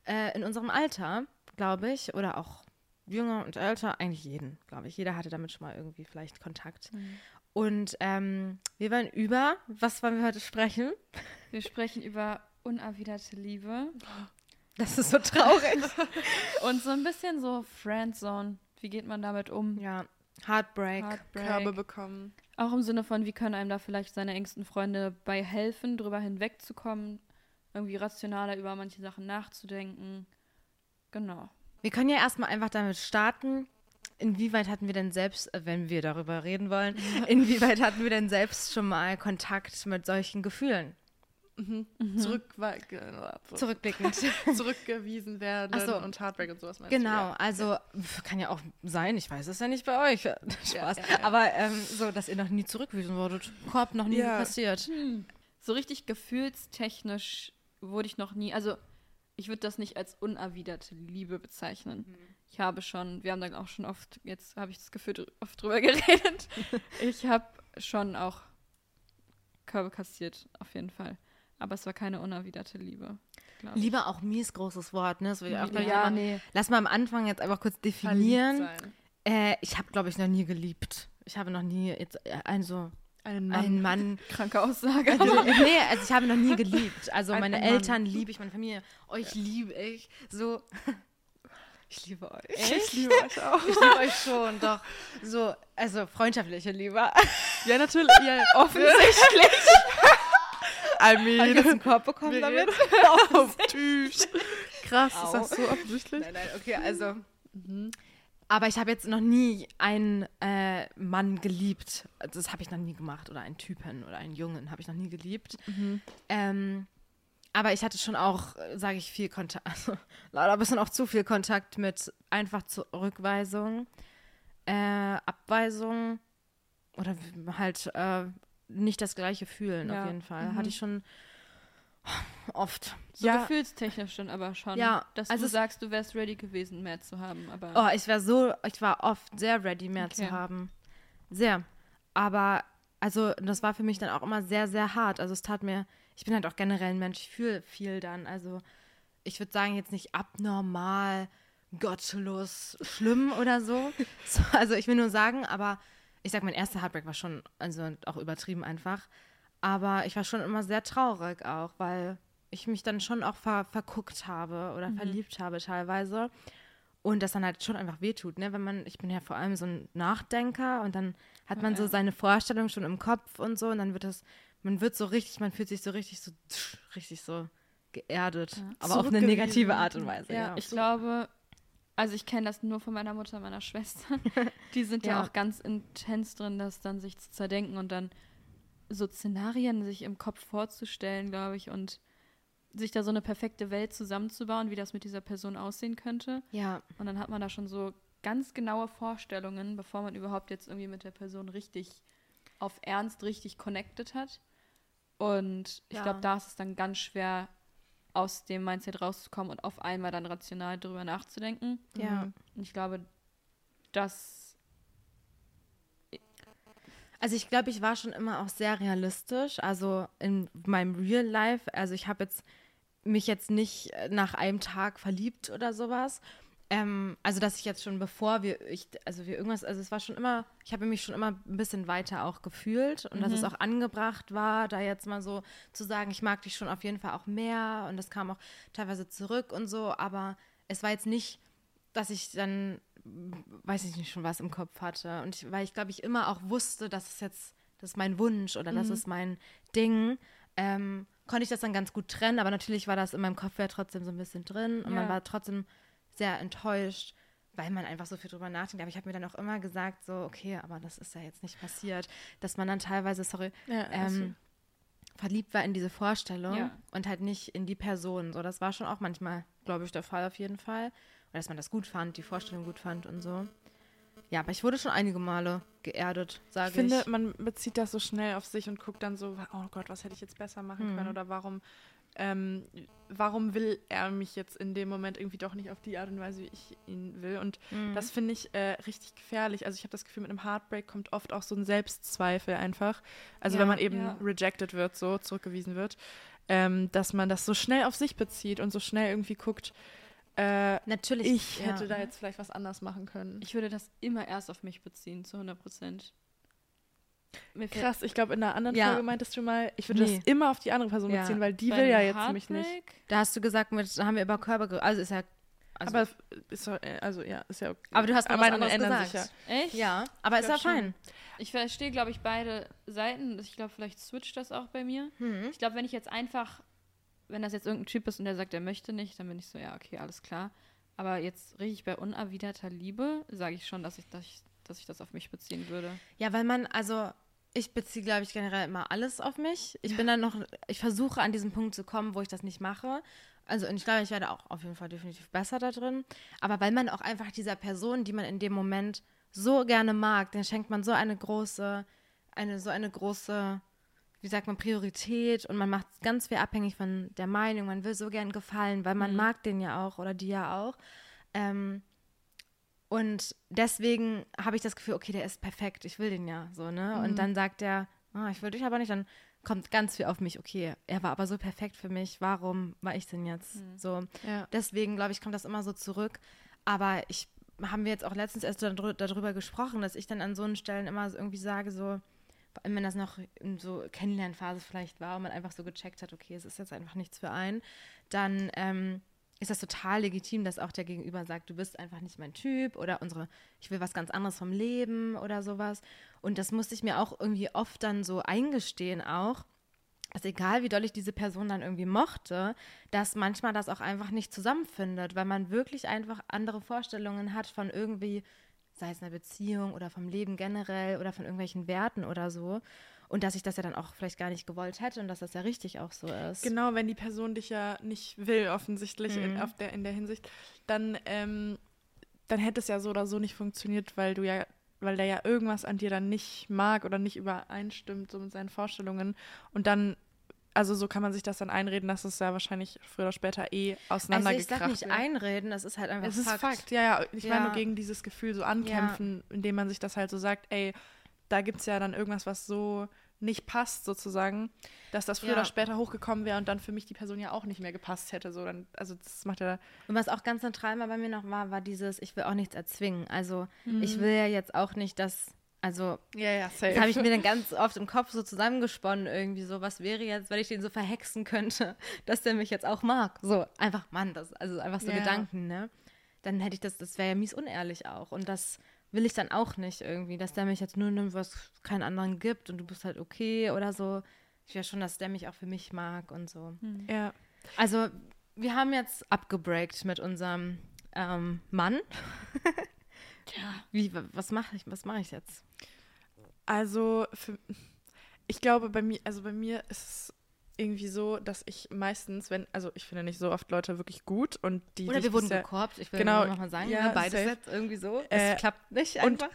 äh, in unserem Alter, glaube ich, oder auch jünger und älter, eigentlich jeden, glaube ich. Jeder hatte damit schon mal irgendwie vielleicht Kontakt. Mhm. Und ähm, wir wollen über, was wollen wir heute sprechen? Wir sprechen über unerwiderte Liebe Das ist so traurig. [laughs] und so ein bisschen so Friendzone. Wie geht man damit um? ja, Heartbreak. Heartbreak. Körbe bekommen. Auch im Sinne von, wie können einem da vielleicht seine engsten Freunde bei helfen, drüber hinwegzukommen, irgendwie rationaler über manche Sachen nachzudenken. Genau. Wir können ja erstmal einfach damit starten. Inwieweit hatten wir denn selbst, äh, wenn wir darüber reden wollen, [laughs] inwieweit hatten wir denn selbst schon mal Kontakt mit solchen Gefühlen? Mhm. Mhm. Zurück, Zurückblickend. [laughs] zurückgewiesen werden Ach so. und Heartbreak und sowas meinst Genau, du? also kann ja auch sein, ich weiß es ja nicht bei euch. [laughs] Spaß. ja, ja. Aber ähm, so, dass ihr noch nie zurückgewiesen wurdet. Korb noch nie Ja. passiert. So richtig gefühlstechnisch wurde ich noch nie, also ich würde das nicht als unerwiderte Liebe bezeichnen. Ich habe schon, wir haben dann auch schon oft, jetzt habe ich das Gefühl, dr- oft drüber [laughs] geredet. ich habe schon auch Körbe kassiert, auf jeden Fall. Aber es war keine unerwiderte Liebe. Lieber auch mies großes Wort, ne? Das will ich auch ja, mal- nee. Lass mal am Anfang jetzt einfach kurz definieren. Äh, ich habe, glaube ich, noch nie geliebt. Ich habe noch nie jetzt äh, einen Mann. einen Mann. [laughs] Kranke Aussage. Also, nee, also ich habe noch nie geliebt. Also Ein meine Mann. Eltern liebe ich, meine Familie, euch liebe ich. So, ich liebe euch. Ich liebe euch auch. Ich liebe euch schon, doch. So, also freundschaftliche Liebe. Ja, natürlich. Ja, offensichtlich. [laughs] I Habe ich jetzt mean. einen Korb bekommen damit? [laughs] Oh, tschüss. Krass, Au. ist das so offensichtlich? Nein, nein, okay, also. Mhm. Aber ich habe jetzt noch nie einen äh, Mann geliebt. Das habe ich noch nie gemacht. Oder einen Typen oder einen Jungen habe ich noch nie geliebt. Mhm. Ähm, aber ich hatte schon auch, sage ich, viel Kontakt, [laughs] also leider ein bisschen auch zu viel Kontakt mit einfach Zurückweisung, äh, Abweisung oder halt äh, nicht das gleiche fühlen Ja. auf jeden Fall. Mhm. Hatte ich schon oft. So Ja. gefühlstechnisch dann aber schon. Ja, Dass also du sagst, du wärst ready gewesen, mehr zu haben. Aber Oh, ich war so, ich war oft sehr ready, mehr zu Okay. haben. Sehr. Aber, also, das war für mich dann auch immer sehr, sehr hart. Also, es tat mir, ich bin halt auch generell ein Mensch, ich fühle viel dann. Also, ich würde sagen, jetzt nicht abnormal, gottlos, schlimm oder so. [laughs] so. Also, ich will nur sagen, aber ich sag, mein erster Heartbreak war schon, also auch übertrieben einfach. Aber ich war schon immer sehr traurig auch, weil ich mich dann schon auch ver verguckt habe oder verliebt habe teilweise. Und das dann halt schon einfach wehtut, ne? Wenn man, ich bin ja vor allem so ein Nachdenker und dann hat man so Ja. seine Vorstellung schon im Kopf und so und dann wird das, man wird so richtig, man fühlt sich so richtig so, [tsk] richtig so geerdet. Ja. Aber auf eine negative. Art und Weise, ja. ich glaube, also ich kenne das nur von meiner Mutter und meiner Schwester. [laughs] Die sind ja. Ja. auch ganz intens drin, das dann sich zu zerdenken und dann so Szenarien sich im Kopf vorzustellen, glaube ich, und sich da so eine perfekte Welt zusammenzubauen, wie das mit dieser Person aussehen könnte. ja, Und dann hat man da schon so ganz genaue Vorstellungen, bevor man überhaupt jetzt irgendwie mit der Person richtig auf Ernst richtig connected hat. Und ich Ja. glaube, da ist es dann ganz schwer, aus dem Mindset rauszukommen und auf einmal dann rational drüber nachzudenken. ja. Und ich glaube, das Also ich glaube, ich war schon immer auch sehr realistisch. Also in meinem Real Life, also ich habe jetzt mich jetzt nicht äh, nach einem Tag verliebt oder sowas. Ähm, also dass ich jetzt schon bevor wir, ich, also wir irgendwas, also es war schon immer, ich habe mich schon immer ein bisschen weiter auch gefühlt und dass es auch angebracht war, da jetzt mal so zu sagen, ich mag dich schon auf jeden Fall auch mehr und das kam auch teilweise zurück und so, aber es war jetzt nicht, dass ich dann, weiß ich nicht schon was im Kopf hatte und ich, weil ich glaube ich immer auch wusste, dass es jetzt, das ist mein Wunsch oder das ist mein Ding, ähm, konnte ich das dann ganz gut trennen, aber natürlich war das in meinem Kopf ja trotzdem so ein bisschen drin und man Ja. war trotzdem sehr enttäuscht, weil man einfach so viel drüber nachdenkt. Aber ich habe mir dann auch immer gesagt, so, okay, aber das ist ja jetzt nicht passiert, dass man dann teilweise, sorry, Ja, ähm, verliebt war in diese Vorstellung Ja. und halt nicht in die Person. So, das war schon auch manchmal, glaube ich, der Fall auf jeden Fall. Dass man das gut fand, die Vorstellung gut fand und so. Ja, aber ich wurde schon einige Male geerdet, sage Ich ich. finde, man bezieht das so schnell auf sich und guckt dann so, oh Gott, was hätte ich jetzt besser machen Mhm. können oder warum, ähm, warum will er mich jetzt in dem Moment irgendwie doch nicht auf die Art und Weise, wie ich ihn will. Und Mhm. das finde ich äh, richtig gefährlich. Also ich habe das Gefühl, mit einem Heartbreak kommt oft auch so ein Selbstzweifel einfach. Also Ja, wenn man eben ja. rejected wird, so zurückgewiesen wird, ähm, dass man das so schnell auf sich bezieht und so schnell irgendwie guckt, äh, Natürlich. ich ja. hätte da jetzt vielleicht was anders machen können. Ich würde das immer erst auf mich beziehen, zu 100 Prozent. Krass, ich glaube, in einer anderen Ja. Folge meintest du mal, ich würde Nee. das immer auf die andere Person Ja. beziehen, weil die bei will ja jetzt mich nicht. Heartbreak? Da hast du gesagt, mit, da haben wir über Körper, also ist ja. Also, aber ist doch, äh, also ja, ist ja okay. aber du hast noch was Meinungen anderes ändern gesagt. sich ja. Echt? Ja, aber ist ja fein. Ich verstehe, glaube ich, beide Seiten. Ich glaube, vielleicht switcht das auch bei mir. Hm. Ich glaube, wenn ich jetzt einfach, wenn das jetzt irgendein Typ ist und der sagt, er möchte nicht, dann bin ich so, ja, okay, alles klar. Aber jetzt richtig bei unerwiderter Liebe sage ich schon, dass ich, dass, ich, dass ich das auf mich beziehen würde. Ja, weil man, also ich beziehe, glaube ich, generell immer alles auf mich. Ich bin dann noch, ich versuche an diesen Punkt zu kommen, wo ich das nicht mache. Also und ich glaube, ich werde auch auf jeden Fall definitiv besser da drin. Aber weil man auch einfach dieser Person, die man in dem Moment so gerne mag, den schenkt man so eine große, eine so eine große, wie sagt man, Priorität und man macht ganz viel abhängig von der Meinung. Man will so gern gefallen, weil man mag den ja auch oder die ja auch. Ähm, und deswegen habe ich das Gefühl, okay, der ist perfekt, ich will den ja so, ne? Und dann sagt er, ah, ich will dich aber nicht, dann kommt ganz viel auf mich, okay, er war aber so perfekt für mich, warum war ich denn jetzt so? Ja. Deswegen, glaube ich, kommt das immer so zurück. Aber ich haben wir jetzt auch letztens erst darü- darüber gesprochen, dass ich dann an so einen Stellen immer so irgendwie sage, so, wenn das noch in so Kennenlernphase vielleicht war und man einfach so gecheckt hat, okay, es ist jetzt einfach nichts für einen, dann ähm, ist das total legitim, dass auch der Gegenüber sagt, du bist einfach nicht mein Typ oder unsere, ich will was ganz anderes vom Leben oder sowas. Und das musste ich mir auch irgendwie oft dann so eingestehen auch, dass egal wie doll ich diese Person dann irgendwie mochte, dass manchmal das auch einfach nicht zusammenfindet, weil man wirklich einfach andere Vorstellungen hat von irgendwie, sei es einer Beziehung oder vom Leben generell oder von irgendwelchen Werten oder so. Und dass ich das ja dann auch vielleicht gar nicht gewollt hätte und dass das ja richtig auch so ist. Genau, wenn die Person dich ja nicht will, offensichtlich in, Mhm. auf der, in der Hinsicht, dann, ähm, dann hätte es ja so oder so nicht funktioniert, weil du ja, weil der ja irgendwas an dir dann nicht mag oder nicht übereinstimmt, so mit seinen Vorstellungen. Und dann, also so kann man sich das dann einreden, dass es ja wahrscheinlich früher oder später eh Also ich auseinandergekracht sag nicht wird. einreden, das ist halt einfach Es ist Fakt. Fakt. ja, ja. Ich meine Ja. nur gegen dieses Gefühl so ankämpfen, indem man sich das halt so sagt, ey, da gibt es ja dann irgendwas, was so nicht passt, sozusagen, dass das früher Ja. oder später hochgekommen wäre und dann für mich die Person ja auch nicht mehr gepasst hätte. So, dann, also das macht ja. Und was auch ganz zentral mal bei mir noch war, war dieses, ich will auch nichts erzwingen. Also Mhm. ich will ja jetzt auch nicht, dass, also Ja, ja, das habe ich mir dann ganz oft im Kopf so zusammengesponnen irgendwie so, was wäre jetzt, wenn ich den so verhexen könnte, [laughs] dass der mich jetzt auch mag. So, einfach, Mann, das, also einfach so Ja. Gedanken, ne? Dann hätte ich das, das wäre ja mies unehrlich auch. Und das will ich dann auch nicht irgendwie, dass der mich jetzt nur nimmt, was es keinen anderen gibt und du bist halt okay oder so. Ich will schon, dass der mich auch für mich mag und so. ja. Also, wir haben jetzt abgebreakt mit unserem ähm, Mann. [laughs] Ja. Wie, wa- was mache ich, was mache ich jetzt? Also, für, ich glaube, bei mir, also bei mir ist es irgendwie so, dass ich meistens, wenn, also ich finde nicht so oft Leute wirklich gut und die. Oder wir wurden bisher- gekorbt, ich will genau, nochmal sagen, ja, ne? beides safe. jetzt irgendwie so. Äh, es klappt nicht einfach.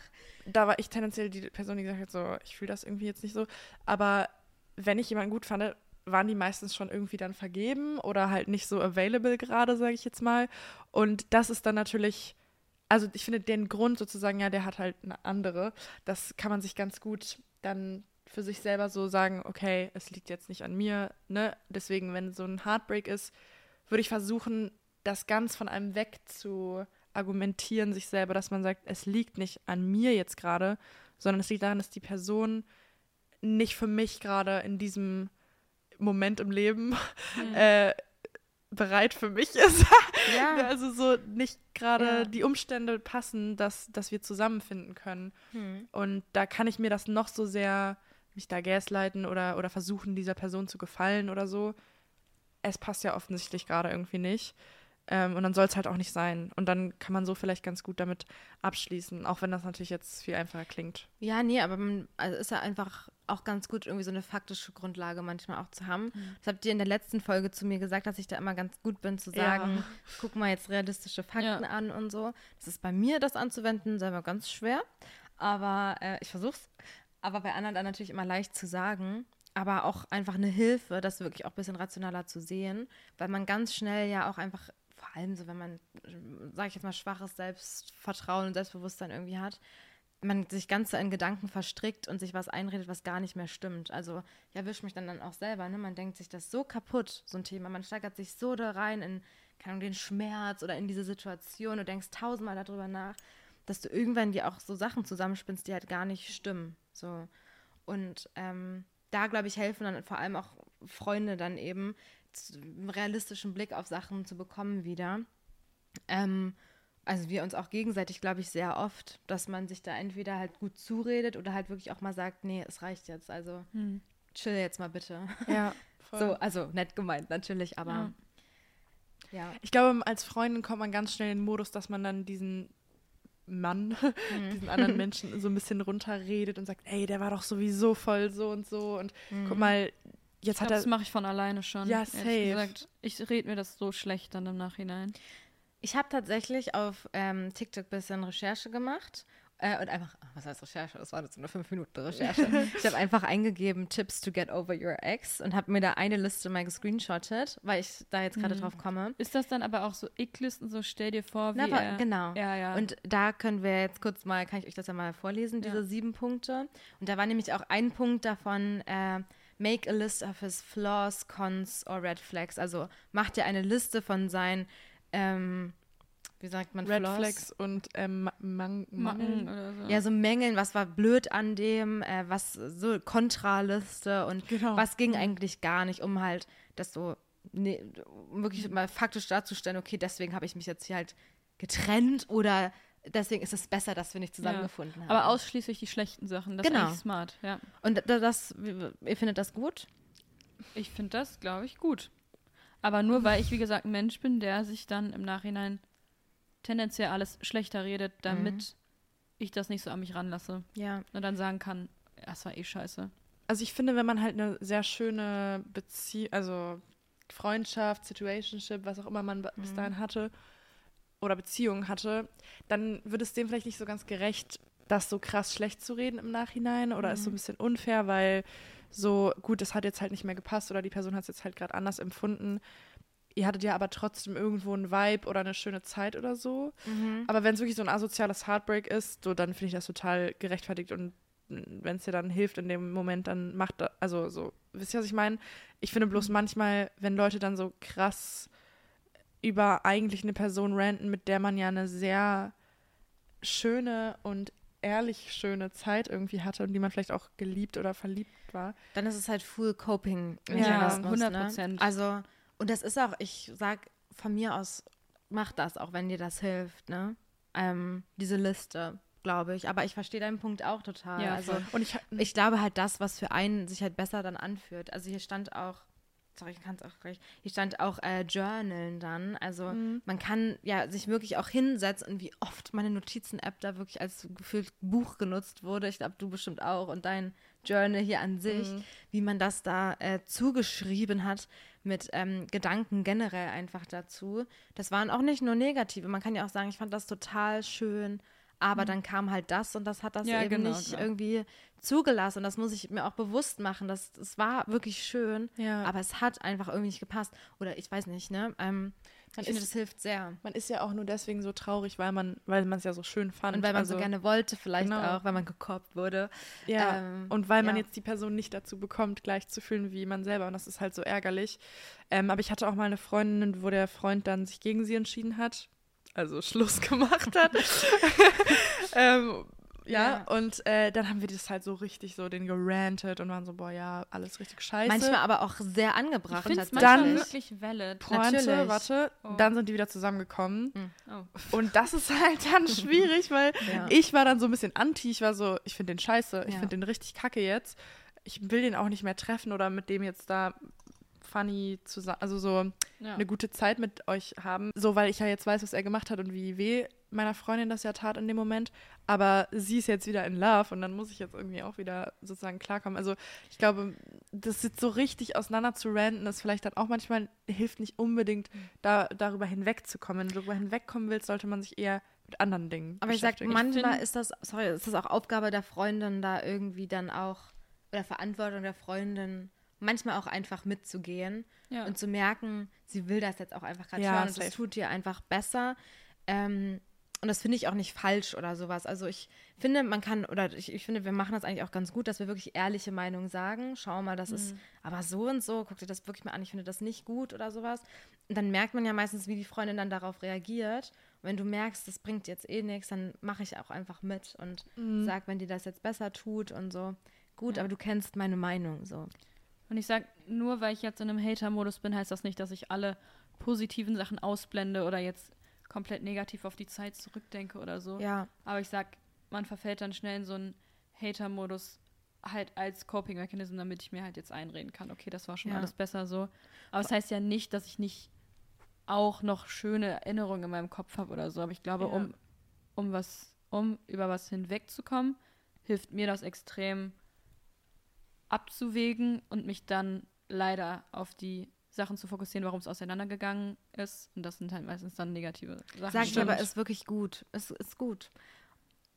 da war ich tendenziell die Person, die gesagt hat, so, ich fühle das irgendwie jetzt nicht so. Aber wenn ich jemanden gut fand, waren die meistens schon irgendwie dann vergeben oder halt nicht so available gerade, sage ich jetzt mal. Und das ist dann natürlich, also ich finde den Grund sozusagen, ja, der hat halt eine andere. Das kann man sich ganz gut dann für sich selber so sagen, okay, es liegt jetzt nicht an mir, ne? Deswegen, wenn so ein Heartbreak ist würde ich versuchen, das ganz von einem weg zu argumentieren, sich selber, dass man sagt, es liegt nicht an mir jetzt gerade, sondern es liegt daran, dass die Person nicht für mich gerade in diesem Moment im Leben Mhm. äh, bereit für mich ist. [laughs] Ja. also so nicht gerade Ja. die Umstände passen, dass, dass wir zusammenfinden können. Hm. Und da kann ich mir das noch so sehr mich da gaslighten oder, oder versuchen, dieser Person zu gefallen oder so. Es passt ja offensichtlich gerade irgendwie nicht. Ähm, und dann soll es halt auch nicht sein. Und dann kann man so vielleicht ganz gut damit abschließen, auch wenn das natürlich jetzt viel einfacher klingt. Ja, nee, aber man, also ist ja einfach auch ganz gut, irgendwie so eine faktische Grundlage manchmal auch zu haben. Das habt ihr in der letzten Folge zu mir gesagt, dass ich da immer ganz gut bin zu Ja. sagen, guck mal jetzt realistische Fakten Ja. an und so. Das ist bei mir, das anzuwenden, selber ganz schwer. Aber äh, ich versuch's. Aber bei anderen dann natürlich immer leicht zu sagen. Aber auch einfach eine Hilfe, das wirklich auch ein bisschen rationaler zu sehen, weil man ganz schnell ja auch einfach, vor allem so, wenn man, sage ich jetzt mal, schwaches Selbstvertrauen und Selbstbewusstsein irgendwie hat, man sich ganz so in Gedanken verstrickt und sich was einredet, was gar nicht mehr stimmt. Also ich erwische mich dann, dann auch selber, ne? Man denkt sich das so kaputt, so ein Thema. Man steigert sich so da rein in, keine Ahnung, den Schmerz oder in diese Situation und denkst tausendmal darüber nach, dass du irgendwann dir auch so Sachen zusammenspinnst, die halt gar nicht stimmen. So. Und ähm, da, glaube ich, helfen dann vor allem auch Freunde dann eben, einen realistischen Blick auf Sachen zu bekommen wieder. Ähm, also wir uns auch gegenseitig, glaube ich, sehr oft, dass man sich da entweder halt gut zuredet oder halt wirklich auch mal sagt, nee, es reicht jetzt, also Hm. chill jetzt mal bitte. Ja, [laughs] So, also nett gemeint natürlich, aber ja. Ich glaube, als Freundin kommt man ganz schnell in den Modus, dass man dann diesen Mann, [laughs] Mhm. diesen anderen [laughs] Menschen so ein bisschen runterredet und sagt, ey, der war doch sowieso voll so und so und Mhm. guck mal, jetzt Ich hat glaub, das er mache ich von alleine schon. Ja, safe. Gesagt. Ich rede mir das so schlecht dann im Nachhinein. Ich habe tatsächlich auf ähm, TikTok ein bisschen Recherche gemacht. Äh, und einfach, ach, was heißt Recherche? Das war jetzt so eine 5-Minuten-Recherche. [laughs] ich habe einfach eingegeben, Tips to get over your ex und habe mir da eine Liste mal gescreenshottet, weil ich da jetzt gerade Mhm. drauf komme. Ist das dann aber auch so Ick-Listen, so stell dir vor, wie Na, aber, er, genau. Ja, ja. Und da können wir jetzt kurz mal, kann ich euch das ja mal vorlesen, diese Ja. sieben Punkte. Und da war nämlich auch ein Punkt davon, äh, make a list of his flaws, cons or red flags. Also macht dir eine Liste von seinen, ähm, wie sagt man, Red Flaws? Flags und ähm, Mangeln. oder so. Ja, so Mängeln, was war blöd an dem, äh, was so Kontraliste und Genau. was ging eigentlich gar nicht, um halt das so ne, um wirklich mal faktisch darzustellen, okay, deswegen habe ich mich jetzt hier halt getrennt oder deswegen ist es besser, dass wir nicht zusammengefunden haben. Aber ausschließlich die schlechten Sachen. Das Genau. ist smart, ja. Und da- das, ihr findet das gut? Ich finde das, glaube ich, gut. Aber nur weil ich, wie gesagt, ein Mensch bin, der sich dann im Nachhinein tendenziell alles schlechter redet, damit Mhm. ich das nicht so an mich ranlasse. Ja. Und dann sagen kann, das war eh scheiße. Also ich finde, wenn man halt eine sehr schöne Beziehung, also Freundschaft, Situationship, was auch immer man bis Mhm. dahin hatte oder Beziehung hatte, dann wird es dem vielleicht nicht so ganz gerecht, das so krass schlecht zu reden im Nachhinein oder ist so ein bisschen unfair, weil so, gut, es hat jetzt halt nicht mehr gepasst oder die Person hat es jetzt halt gerade anders empfunden. Ihr hattet ja aber trotzdem irgendwo einen Vibe oder eine schöne Zeit oder so. Mhm. Aber wenn es wirklich so ein asoziales Heartbreak ist, so, dann finde ich das total gerechtfertigt und wenn es dir dann hilft in dem Moment, dann macht da, also so, wisst ihr, was ich meine? Ich finde bloß manchmal, wenn Leute dann so krass über eigentlich eine Person ranten, mit der man ja eine sehr schöne und ehrlich schöne Zeit irgendwie hatte und die man vielleicht auch geliebt oder verliebt war. Dann ist es halt full coping Ja, Mechanismus, 100%. Ne? Also, und das ist auch, ich sag von mir aus, mach das, auch wenn dir das hilft, ne? Ähm, diese Liste, glaube ich. Aber ich verstehe deinen Punkt auch total. Ja, also. Und ich, ich glaube halt das, was für einen sich halt besser dann anfühlt. Also hier stand auch, sorry, ich kann es auch gleich, hier stand auch äh, Journalen dann. Also Mhm. man kann ja sich wirklich auch hinsetzen und wie oft meine Notizen-App da wirklich als gefühlt Buch genutzt wurde. Ich glaube, du bestimmt auch und dein Journal hier an sich, Mhm. wie man das da äh, zugeschrieben hat mit ähm, Gedanken generell einfach dazu. Das waren auch nicht nur negative. Man kann ja auch sagen, ich fand das total schön. Aber dann kam halt das und das hat das Ja, eben genau, nicht genau. irgendwie zugelassen. Und das muss ich mir auch bewusst machen. Das, das war wirklich schön, ja. aber es hat einfach irgendwie nicht gepasst. Oder ich weiß nicht, ne? Ähm, Man ich finde, das hilft sehr. Man ist ja auch nur deswegen so traurig, weil man weil man es ja so schön fand. Und weil man also, so gerne wollte, vielleicht genau. auch, weil man gekorbt wurde. Ja, Ähm, und weil man ja. jetzt die Person nicht dazu bekommt, gleich zu fühlen wie man selber. Und das ist halt so ärgerlich. Ähm, aber ich hatte auch mal eine Freundin, wo der Freund dann sich gegen sie entschieden hat. Also Schluss [laughs] gemacht hat. [laughs] ähm, ja, Ja. und äh, dann haben wir das halt so richtig so den gerantet und waren so, boah, ja, alles richtig scheiße. Manchmal aber auch sehr Ich angebracht. finde es Dann- manchmal wirklich valid. Pointe, Natürlich. warte, Oh. dann sind die wieder zusammengekommen. Oh. Und das ist halt dann [laughs] schwierig, weil Ja. ich war dann so ein bisschen anti. Ich war so, ich finde den scheiße, ich Ja. finde den richtig kacke jetzt. Ich will den auch nicht mehr treffen oder mit dem jetzt da funny zusammen, also so Ja. eine gute Zeit mit euch haben. So, weil ich ja jetzt weiß, was er gemacht hat und wie weh meiner Freundin das ja tat in dem Moment. Aber sie ist jetzt wieder in Love und dann muss ich jetzt irgendwie auch wieder sozusagen klarkommen. Also ich glaube, das jetzt so richtig auseinander zu ranten, ist vielleicht dann auch manchmal hilft nicht unbedingt, da, darüber hinwegzukommen. Wenn du darüber hinwegkommen willst, sollte man sich eher mit anderen Dingen Aber ich sag, manchmal find- ist das, sorry, ist das auch Aufgabe der Freundin, da irgendwie dann auch, oder Verantwortung der Freundin, manchmal auch einfach mitzugehen Ja. und zu merken, sie will das jetzt auch einfach gerade Ja, hören und es tut ihr einfach besser. Ähm, und das finde ich auch nicht falsch oder sowas. Also ich finde, man kann, oder ich, ich finde, wir machen das eigentlich auch ganz gut, dass wir wirklich ehrliche Meinungen sagen. Schau mal, das Mhm. ist aber so und so, guck dir das wirklich mal an, ich finde das nicht gut oder sowas. Und dann merkt man ja meistens, wie die Freundin dann darauf reagiert. Und wenn du merkst, das bringt jetzt eh nichts, dann mache ich auch einfach mit und sag, wenn dir das jetzt besser tut und so. Gut, Ja. aber du kennst meine Meinung so. Und ich sag, nur weil ich jetzt in einem Hater-Modus bin, heißt das nicht, dass ich alle positiven Sachen ausblende oder jetzt komplett negativ auf die Zeit zurückdenke oder so. Ja, Aber ich sag, man verfällt dann schnell in so einen Hater-Modus halt als Coping-Mechanismus, damit ich mir halt jetzt einreden kann, okay, das war schon Ja. alles besser so. Aber es das heißt ja nicht, dass ich nicht auch noch schöne Erinnerungen in meinem Kopf habe oder so. Aber ich glaube, Ja. um, um was, um über was hinwegzukommen, hilft mir das extrem abzuwägen und mich dann leider auf die Sachen zu fokussieren, warum es auseinandergegangen ist. Und das sind halt meistens dann negative Sachen. Sag ich aber, ist wirklich gut. Es ist gut.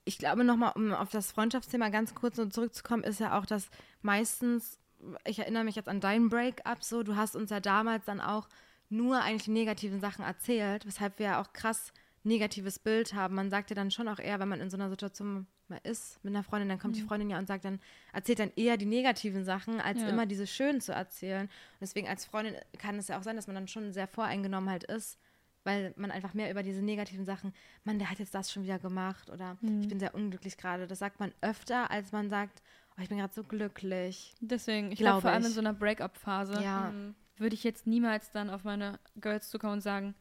Ich glaube nochmal, um auf das Freundschaftsthema ganz kurz so zurückzukommen, ist ja auch, dass meistens, ich erinnere mich jetzt an dein Breakup so, du hast uns ja damals dann auch nur eigentlich die negativen Sachen erzählt, weshalb wir ja auch krass negatives Bild haben. Man sagt ja dann schon auch eher, wenn man in so einer Situation mal ist mit einer Freundin, dann kommt die Freundin ja und sagt dann, erzählt dann eher die negativen Sachen, als Ja. immer diese schönen zu erzählen. Und deswegen als Freundin kann es ja auch sein, dass man dann schon sehr voreingenommen halt ist, weil man einfach mehr über diese negativen Sachen, Mann, der hat jetzt das schon wieder gemacht oder ich bin sehr unglücklich gerade. Das sagt man öfter, als man sagt, oh, ich bin gerade so glücklich. Deswegen, ich Glaub glaube vor allem in so einer Break-up-Phase Ja. würde ich jetzt niemals dann auf meine Girls zukommen und sagen,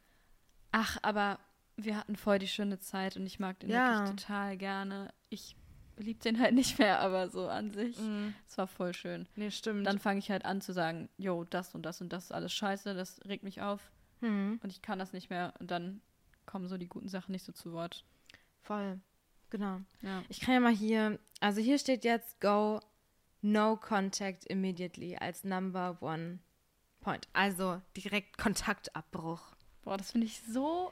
ach, aber wir hatten voll die schöne Zeit und ich mag den Ja. wirklich total gerne. Ich lieb den halt [laughs] nicht mehr, aber so an sich, es war voll schön. Nee, stimmt. Dann fange ich halt an zu sagen, jo, das und das und das ist alles scheiße, das regt mich auf Hm, und ich kann das nicht mehr und dann kommen so die guten Sachen nicht so zu Wort. voll. Genau. Ja. Ich kann ja mal hier, also hier steht jetzt go no contact immediately als number one point. Also direkt Kontaktabbruch. Boah, das finde ich so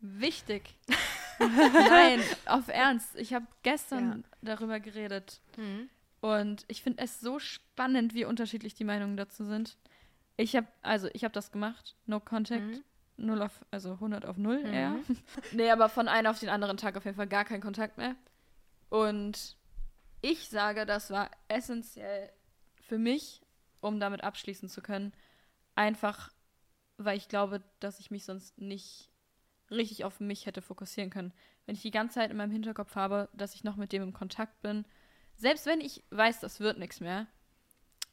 wichtig. [laughs] Nein, auf Ernst. Ich habe gestern darüber geredet. Und ich finde es so spannend, wie unterschiedlich die Meinungen dazu sind. Ich habe, also ich habe das gemacht, no contact, Mhm. 0 auf, also 100 auf 0 Mhm. eher. [laughs] nee, aber von einem auf den anderen Tag auf jeden Fall gar kein Kontakt mehr. Und ich sage, das war essentiell für mich, um damit abschließen zu können. Einfach, weil ich glaube, dass ich mich sonst nicht richtig auf mich hätte fokussieren können. Wenn ich die ganze Zeit in meinem Hinterkopf habe, dass ich noch mit dem im Kontakt bin, selbst wenn ich weiß, das wird nichts mehr,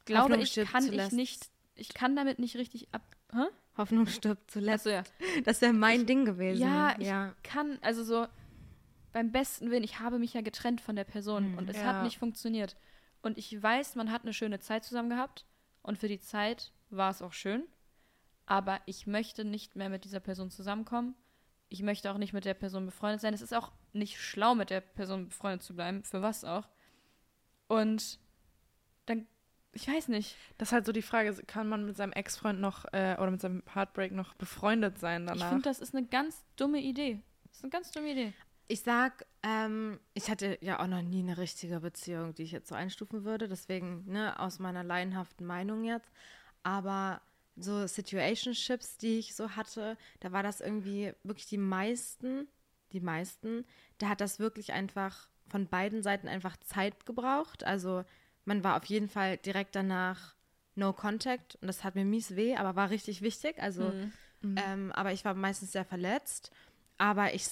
glaube Hoffnung ich, kann ich zuletzt. nicht, ich kann damit nicht richtig ab. Hä? Hoffnung stirbt zuletzt. Achso, ja. Das wäre mein Ding gewesen. Ja, ich ja. kann, also so beim besten Willen, ich habe mich ja getrennt von der Person Mhm. und es Ja. hat nicht funktioniert. Und ich weiß, man hat eine schöne Zeit zusammen gehabt und für die Zeit war es auch schön, aber ich möchte nicht mehr mit dieser Person zusammenkommen. Ich möchte auch nicht mit der Person befreundet sein. Es ist auch nicht schlau, mit der Person befreundet zu bleiben, für was auch. Und dann, ich weiß nicht. Das ist halt so die Frage, kann man mit seinem Ex-Freund noch äh, oder mit seinem Heartbreak noch befreundet sein Ich danach? finde, das ist eine ganz dumme Idee. Das ist eine ganz dumme Idee. Ich sag, ähm, ich hatte ja auch noch nie eine richtige Beziehung, die ich jetzt so einstufen würde. Deswegen, ne, aus meiner laienhaften Meinung jetzt. Aber so Situationships, die ich so hatte, da war das irgendwie wirklich die meisten, die meisten, da hat das wirklich einfach von beiden Seiten einfach Zeit gebraucht. Also man war auf jeden Fall direkt danach No Contact und das hat mir mies weh, aber war richtig wichtig. Also, Mhm. ähm, aber ich war meistens sehr verletzt. Aber ich,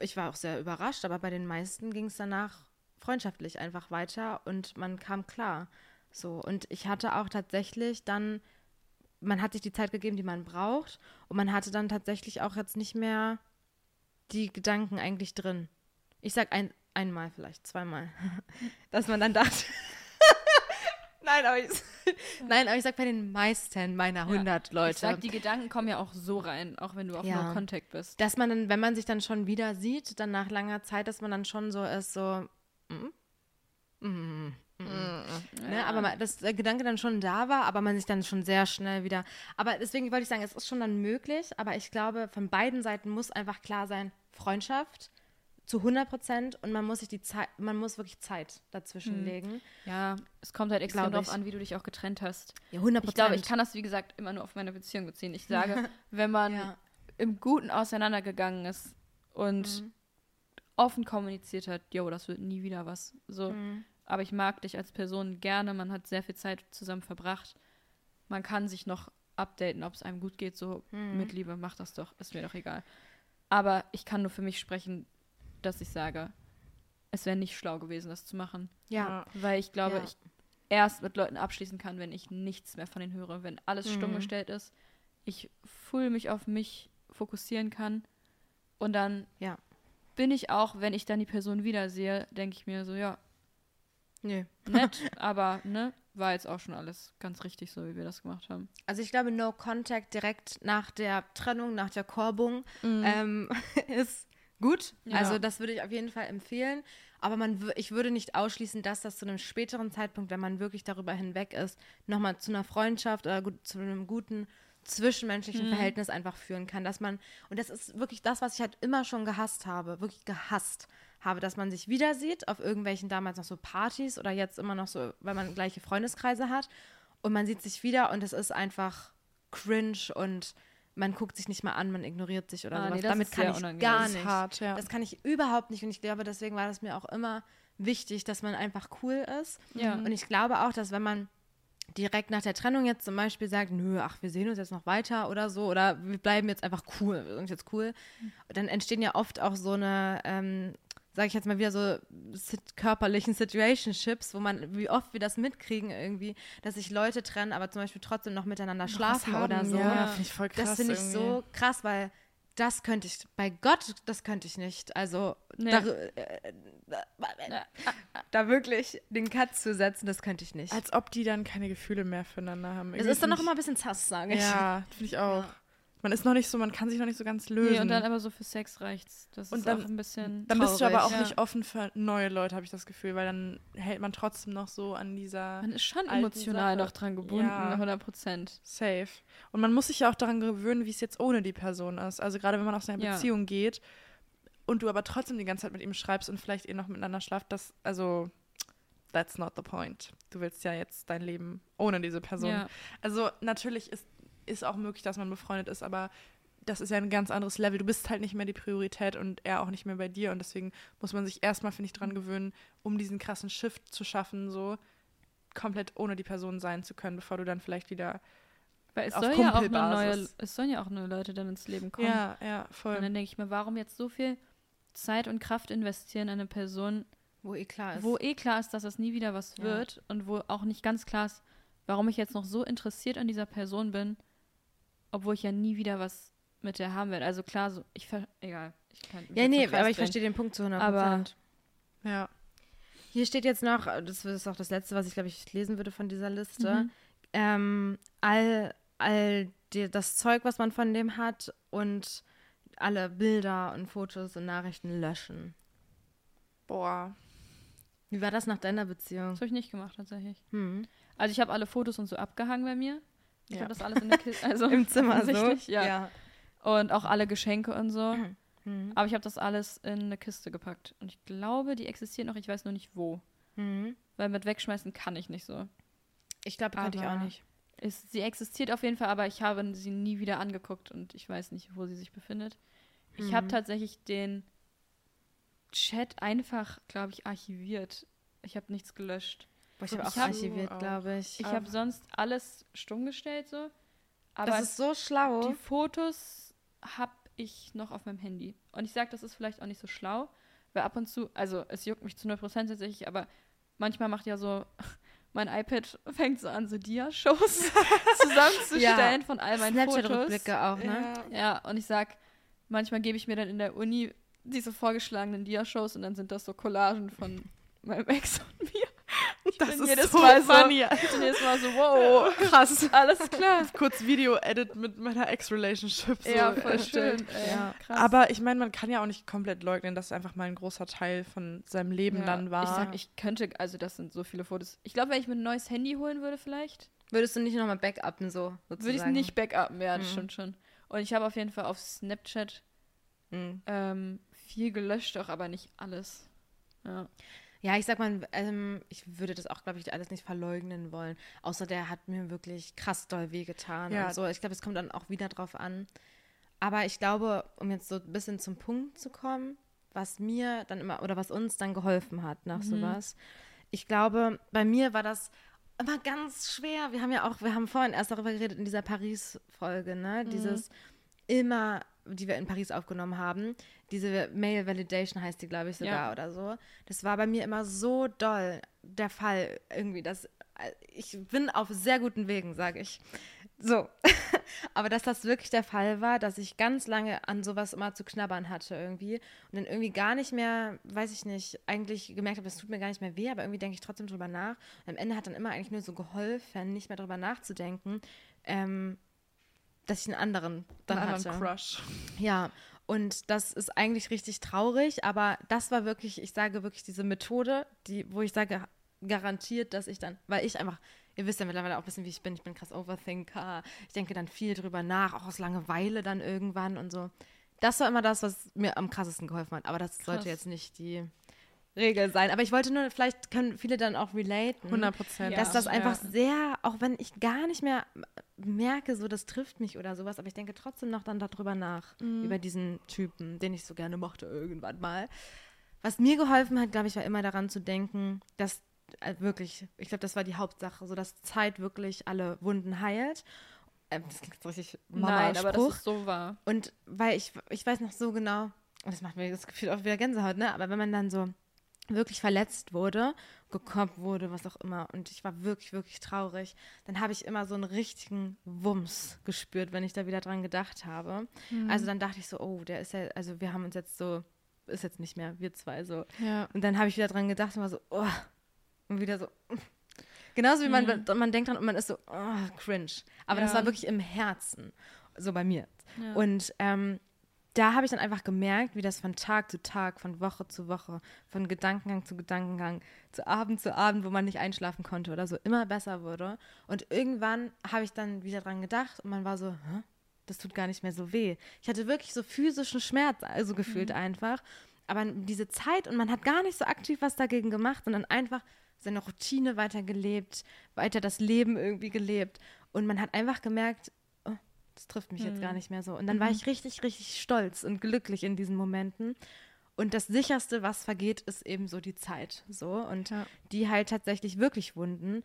ich war auch sehr überrascht, aber bei den meisten ging es danach freundschaftlich einfach weiter und man kam klar. So, und ich hatte auch tatsächlich dann, man hat sich die Zeit gegeben, die man braucht, und man hatte dann tatsächlich auch jetzt nicht mehr die Gedanken eigentlich drin. Ich sag ein, einmal vielleicht, zweimal, [laughs] dass man dann dachte. [laughs] Nein, aber ich, [laughs] nein, aber ich sag bei den meisten meiner 100 Leute. Ich sag, die Gedanken kommen ja auch so rein, auch wenn du auf Ja. No Contact bist. dass man dann, wenn man sich dann schon wieder sieht, dann nach langer Zeit, dass man dann schon so ist, so, mm, mm, mm, mm. Ne, aber man, dass der Gedanke dann schon da war, aber man sich dann schon sehr schnell wieder. Aber deswegen wollte ich sagen, es ist schon dann möglich, aber ich glaube, von beiden Seiten muss einfach klar sein, Freundschaft zu 100 Prozent und man muss sich die Zeit, man muss wirklich Zeit dazwischen Hm. legen. Ja, es kommt halt extrem darauf an, wie du dich auch getrennt hast. Ja, 100% Ich glaube, ich kann das, wie gesagt, immer nur auf meine Beziehung beziehen. Ich sage, [laughs] wenn man Ja. im Guten auseinandergegangen ist und Mhm. offen kommuniziert hat, jo, das wird nie wieder was. So, Mhm. Aber ich mag dich als Person gerne, man hat sehr viel Zeit zusammen verbracht. Man kann sich noch updaten, ob es einem gut geht, so Mhm. mit Liebe, mach das doch, ist mir doch egal. Aber ich kann nur für mich sprechen, dass ich sage, es wäre nicht schlau gewesen, das zu machen. Ja. Weil ich glaube, Ja. ich erst mit Leuten abschließen kann, wenn ich nichts mehr von denen höre, wenn alles stumm Mhm. gestellt ist, ich full mich auf mich fokussieren kann und dann Ja. bin ich auch, wenn ich dann die Person wiedersehe, denke ich mir so, ja, Nö. nett, aber ne, war jetzt auch schon alles ganz richtig so, wie wir das gemacht haben. Also ich glaube, No Contact direkt nach der Trennung, nach der Korbung ähm, [laughs] ist gut. Ja. Also das würde ich auf jeden Fall empfehlen. Aber man, ich würde nicht ausschließen, dass das zu einem späteren Zeitpunkt, wenn man wirklich darüber hinweg ist, nochmal zu einer Freundschaft oder zu einem guten zwischenmenschlichen Verhältnis einfach führen kann. Dass man, und das ist wirklich das, was ich halt immer schon gehasst habe, wirklich gehasst habe, dass man sich wieder sieht auf irgendwelchen damals noch so Partys oder jetzt immer noch so, weil man gleiche Freundeskreise hat und man sieht sich wieder und es ist einfach cringe und man guckt sich nicht mal an, man ignoriert sich oder Ah, sowas. nee, das Damit ist kann ich unangenehm. gar Das nicht. hart, ja. Das kann ich überhaupt nicht und ich glaube, deswegen war das mir auch immer wichtig, dass man einfach cool ist. Ja. Und ich glaube auch, dass wenn man direkt nach der Trennung jetzt zum Beispiel sagt, nö, ach, wir sehen uns jetzt noch weiter oder so, oder wir bleiben jetzt einfach cool, wir sind jetzt cool, dann entstehen ja oft auch so eine, ähm, sage ich jetzt mal wieder so sit körperlichen Situationships, wo man, wie oft wir das mitkriegen irgendwie, dass sich Leute trennen, aber zum Beispiel trotzdem noch miteinander schlafen haben, oder so. Ja, finde ich voll krass. Das finde ich irgendwie. so krass, weil das könnte ich, bei Gott, das könnte ich nicht. Also Nee. da, äh, da, da wirklich den Cut zu setzen, das könnte ich nicht. Als ob die dann keine Gefühle mehr füreinander haben. das Irgendwie ist dann noch immer ein bisschen zass, sage ich- ich. Ja, finde ich auch. Man ist noch nicht so, man kann sich noch nicht so ganz lösen. Nee, und dann aber so für Sex reicht's. Das Und ist dann- auch ein bisschen. Dann bist du aber auch traurig. nicht offen für neue Leute, habe ich das Gefühl, weil dann hält man trotzdem noch so an dieser Man ist schon emotional Sache. noch dran gebunden, Ja. 100 Prozent. Safe. Und man muss sich ja auch daran gewöhnen, wie es jetzt ohne die Person ist. Also gerade wenn man aus einer Ja. Beziehung geht und du aber trotzdem die ganze Zeit mit ihm schreibst und vielleicht ihr noch miteinander schlaft, das, also, that's not the point. Du willst ja jetzt dein Leben ohne diese Person. Ja. Also natürlich ist, ist auch möglich, dass man befreundet ist, aber das ist ja ein ganz anderes Level. Du bist halt nicht mehr die Priorität und er auch nicht mehr bei dir. Und deswegen muss man sich erstmal, finde ich, dran gewöhnen, um diesen krassen Shift zu schaffen, so komplett ohne die Person sein zu können, bevor du dann vielleicht wieder. Weil es Auf soll ja auch neue, Kumpelbasis. es sollen ja auch neue Leute dann ins Leben kommen. Ja, ja, voll. Und dann denke ich mir, warum jetzt so viel Zeit und Kraft investieren in eine Person, Wo eh klar ist. wo eh klar ist, dass das nie wieder was Ja. wird und wo auch nicht ganz klar ist, warum ich jetzt noch so interessiert an dieser Person bin, obwohl ich ja nie wieder was mit der haben werde. Also klar, so, ich ver egal. Ich kann mich ja, nee, Kreis aber ich verstehe den Punkt zu 100 Aber- Ja. Hier steht jetzt noch, das ist auch das Letzte, was ich, glaube ich, lesen würde von dieser Liste, Mhm. ähm, all, all die, das Zeug, was man von dem hat und alle Bilder und Fotos und Nachrichten löschen. Boah. Wie war das nach deiner Beziehung? Das habe ich nicht gemacht, tatsächlich. Hm. Also ich habe alle Fotos und so abgehangen bei mir. Ich Ja. habe das alles in der Kiste, [laughs] also Im Zimmer so? Ja. ja. Und auch alle Geschenke und so. Hm. Aber ich habe das alles in eine Kiste gepackt. Und ich glaube, die existiert noch, ich weiß nur nicht wo. Hm. Weil mit wegschmeißen kann ich nicht so. Ich glaube, könnte ich auch nicht. Ist, sie existiert auf jeden Fall, aber ich habe sie nie wieder angeguckt und ich weiß nicht, wo sie sich befindet. Ich habe Mhm. tatsächlich den Chat einfach, glaube ich, archiviert. Ich habe nichts gelöscht. Boah, ich habe auch hab- archiviert, auch. glaube ich. Ich habe sonst alles stumm gestellt so. Aber das ist so schlau. die Fotos habe ich noch auf meinem Handy. Und ich sage, das ist vielleicht auch nicht so schlau, weil ab und zu, also es juckt mich zu 100% tatsächlich, aber manchmal macht ja so, [laughs] mein iPad fängt so an, so Dia-Shows [laughs] zusammenzustellen von all meinen Fotos. Auch, ne? Ja. Ja, und ich sag, manchmal gebe ich mir dann in der Uni diese vorgeschlagenen Dia-Shows und dann sind das so Collagen von meinem Ex und mir. Ich Das bin ist jedes so Mal so, funny. [laughs] ich bin jedes Mal so, wow, [laughs] Krass. alles klar. [laughs] Kurz Video-Edit mit meiner Ex-Relationship. So ja, voll schön. Ey, Ja. krass. Aber ich meine, man kann ja auch nicht komplett leugnen, dass es einfach mal ein großer Teil von seinem Leben Ja, dann war. Ich sag, ich könnte, also das sind so viele Fotos. Ich glaube, wenn ich mir ein neues Handy holen würde, vielleicht, Würdest du nicht nochmal backuppen, so sozusagen? würde ich es nicht backuppen. Ja, das Mhm. stimmt schon. Und ich habe auf jeden Fall auf Snapchat Mhm. ähm, viel gelöscht, auch aber nicht alles. Ja. Ja, ich sag mal, ähm, ich würde das auch, glaube ich, alles nicht verleugnen wollen. Außer der hat mir wirklich krass doll wehgetan Ja. und so. Ich glaube, es kommt dann auch wieder drauf an. Aber ich glaube, um jetzt so ein bisschen zum Punkt zu kommen, was mir dann immer oder was uns dann geholfen hat nach sowas. Ich glaube, bei mir war das immer ganz schwer. Wir haben ja auch, wir haben vorhin erst darüber geredet in dieser Paris-Folge, ne? Dieses immer, die wir in Paris aufgenommen haben, diese Mail Validation heißt die, glaube ich, sogar Ja. oder so. Das war bei mir immer so doll der Fall irgendwie, dass äh, ich bin auf sehr guten Wegen, sage ich. So. [laughs] Aber dass das wirklich der Fall war, dass ich ganz lange an sowas immer zu knabbern hatte irgendwie und dann irgendwie gar nicht mehr, weiß ich nicht, eigentlich gemerkt habe, das tut mir gar nicht mehr weh, aber irgendwie denke ich trotzdem drüber nach. Und am Ende hat dann immer eigentlich nur so geholfen, nicht mehr drüber nachzudenken, ähm, dass ich einen anderen dann einen hatte. anderen Crush. Ja, und das ist eigentlich richtig traurig, aber das war wirklich, ich sage wirklich diese Methode, die, wo ich sage, garantiert, dass ich dann, weil ich einfach, ihr wisst ja mittlerweile auch ein bisschen, wie ich bin, ich bin krass Overthinker, ich denke dann viel drüber nach, auch aus Langeweile dann irgendwann und so. Das war immer das, was mir am krassesten geholfen hat, aber das sollte Krass. jetzt nicht die Regel sein. Aber ich wollte nur, vielleicht können viele dann auch relaten 100 Prozent. Ja. dass das einfach ja. sehr, auch wenn ich gar nicht mehr merke, so das trifft mich oder sowas, aber ich denke trotzdem noch dann darüber nach, über diesen Typen, den ich so gerne mochte irgendwann mal. Was mir geholfen hat, glaube ich, war immer daran zu denken, dass äh, wirklich, ich glaube, das war die Hauptsache, so dass Zeit wirklich alle Wunden heilt. Ähm, das klingt jetzt richtig Nein, aber das ist so wahr. Und weil ich, ich weiß noch so genau, und das macht mir das Gefühl auch wieder Gänsehaut, ne? Aber wenn man dann so wirklich verletzt wurde, gekoppt wurde, was auch immer, und ich war wirklich, wirklich traurig, dann habe ich immer so einen richtigen Wumms gespürt, wenn ich da wieder dran gedacht habe. Also dann dachte ich so, oh, der ist ja, also wir haben uns jetzt so, ist jetzt nicht mehr, wir zwei so. Ja. Und dann habe ich wieder dran gedacht und war so, oh, und wieder so. Genauso wie man, man denkt dran und man ist so, oh, cringe. Aber das Ja. war wirklich im Herzen, so bei mir. Ja. Und ähm, da habe ich dann einfach gemerkt, wie das von Tag zu Tag, von Woche zu Woche, von Gedankengang zu Gedankengang, zu Abend zu Abend, wo man nicht einschlafen konnte oder so, immer besser wurde. Und irgendwann habe ich dann wieder dran gedacht und man war so, Hä? das tut gar nicht mehr so weh. Ich hatte wirklich so physischen Schmerz, also gefühlt einfach. Aber diese Zeit und man hat gar nicht so aktiv was dagegen gemacht, sondern einfach seine Routine weitergelebt, weiter das Leben irgendwie gelebt. Und man hat einfach gemerkt, das trifft mich jetzt gar nicht mehr so. Und dann war ich richtig, richtig stolz und glücklich in diesen Momenten. Und das sicherste, was vergeht, ist eben so die Zeit. So. Und Ja. die heilt tatsächlich wirklich Wunden.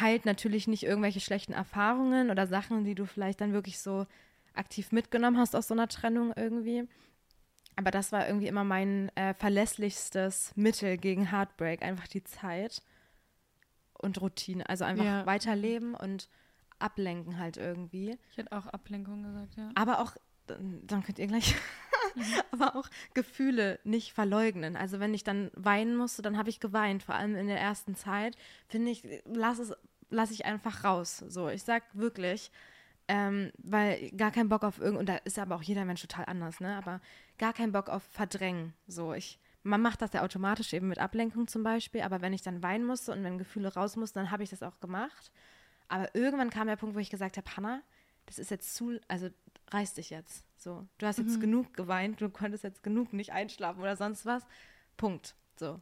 Heilt natürlich nicht irgendwelche schlechten Erfahrungen oder Sachen, die du vielleicht dann wirklich so aktiv mitgenommen hast aus so einer Trennung irgendwie. Aber das war irgendwie immer mein äh, verlässlichstes Mittel gegen Heartbreak, einfach die Zeit und Routine. Also einfach Ja. weiterleben und ablenken halt irgendwie. Ich hätte auch Ablenkung gesagt, ja. Aber auch, dann könnt ihr gleich, [laughs] [laughs] aber auch Gefühle nicht verleugnen. Also wenn ich dann weinen musste, dann habe ich geweint, vor allem in der ersten Zeit. Finde ich, lass es, lass ich einfach raus. So, ich sag wirklich, ähm, weil gar kein Bock auf irgend, und da ist aber auch jeder Mensch total anders, ne? Aber gar kein Bock auf Verdrängen. So, ich, man macht das ja automatisch eben mit Ablenkung zum Beispiel, aber wenn ich dann weinen musste und wenn Gefühle raus mussten, dann habe ich das auch gemacht. Aber irgendwann kam der Punkt, wo ich gesagt habe, Hannah, das ist jetzt zu, also reiß dich jetzt. So, du hast jetzt genug geweint, du konntest jetzt genug nicht einschlafen oder sonst was. Punkt. So.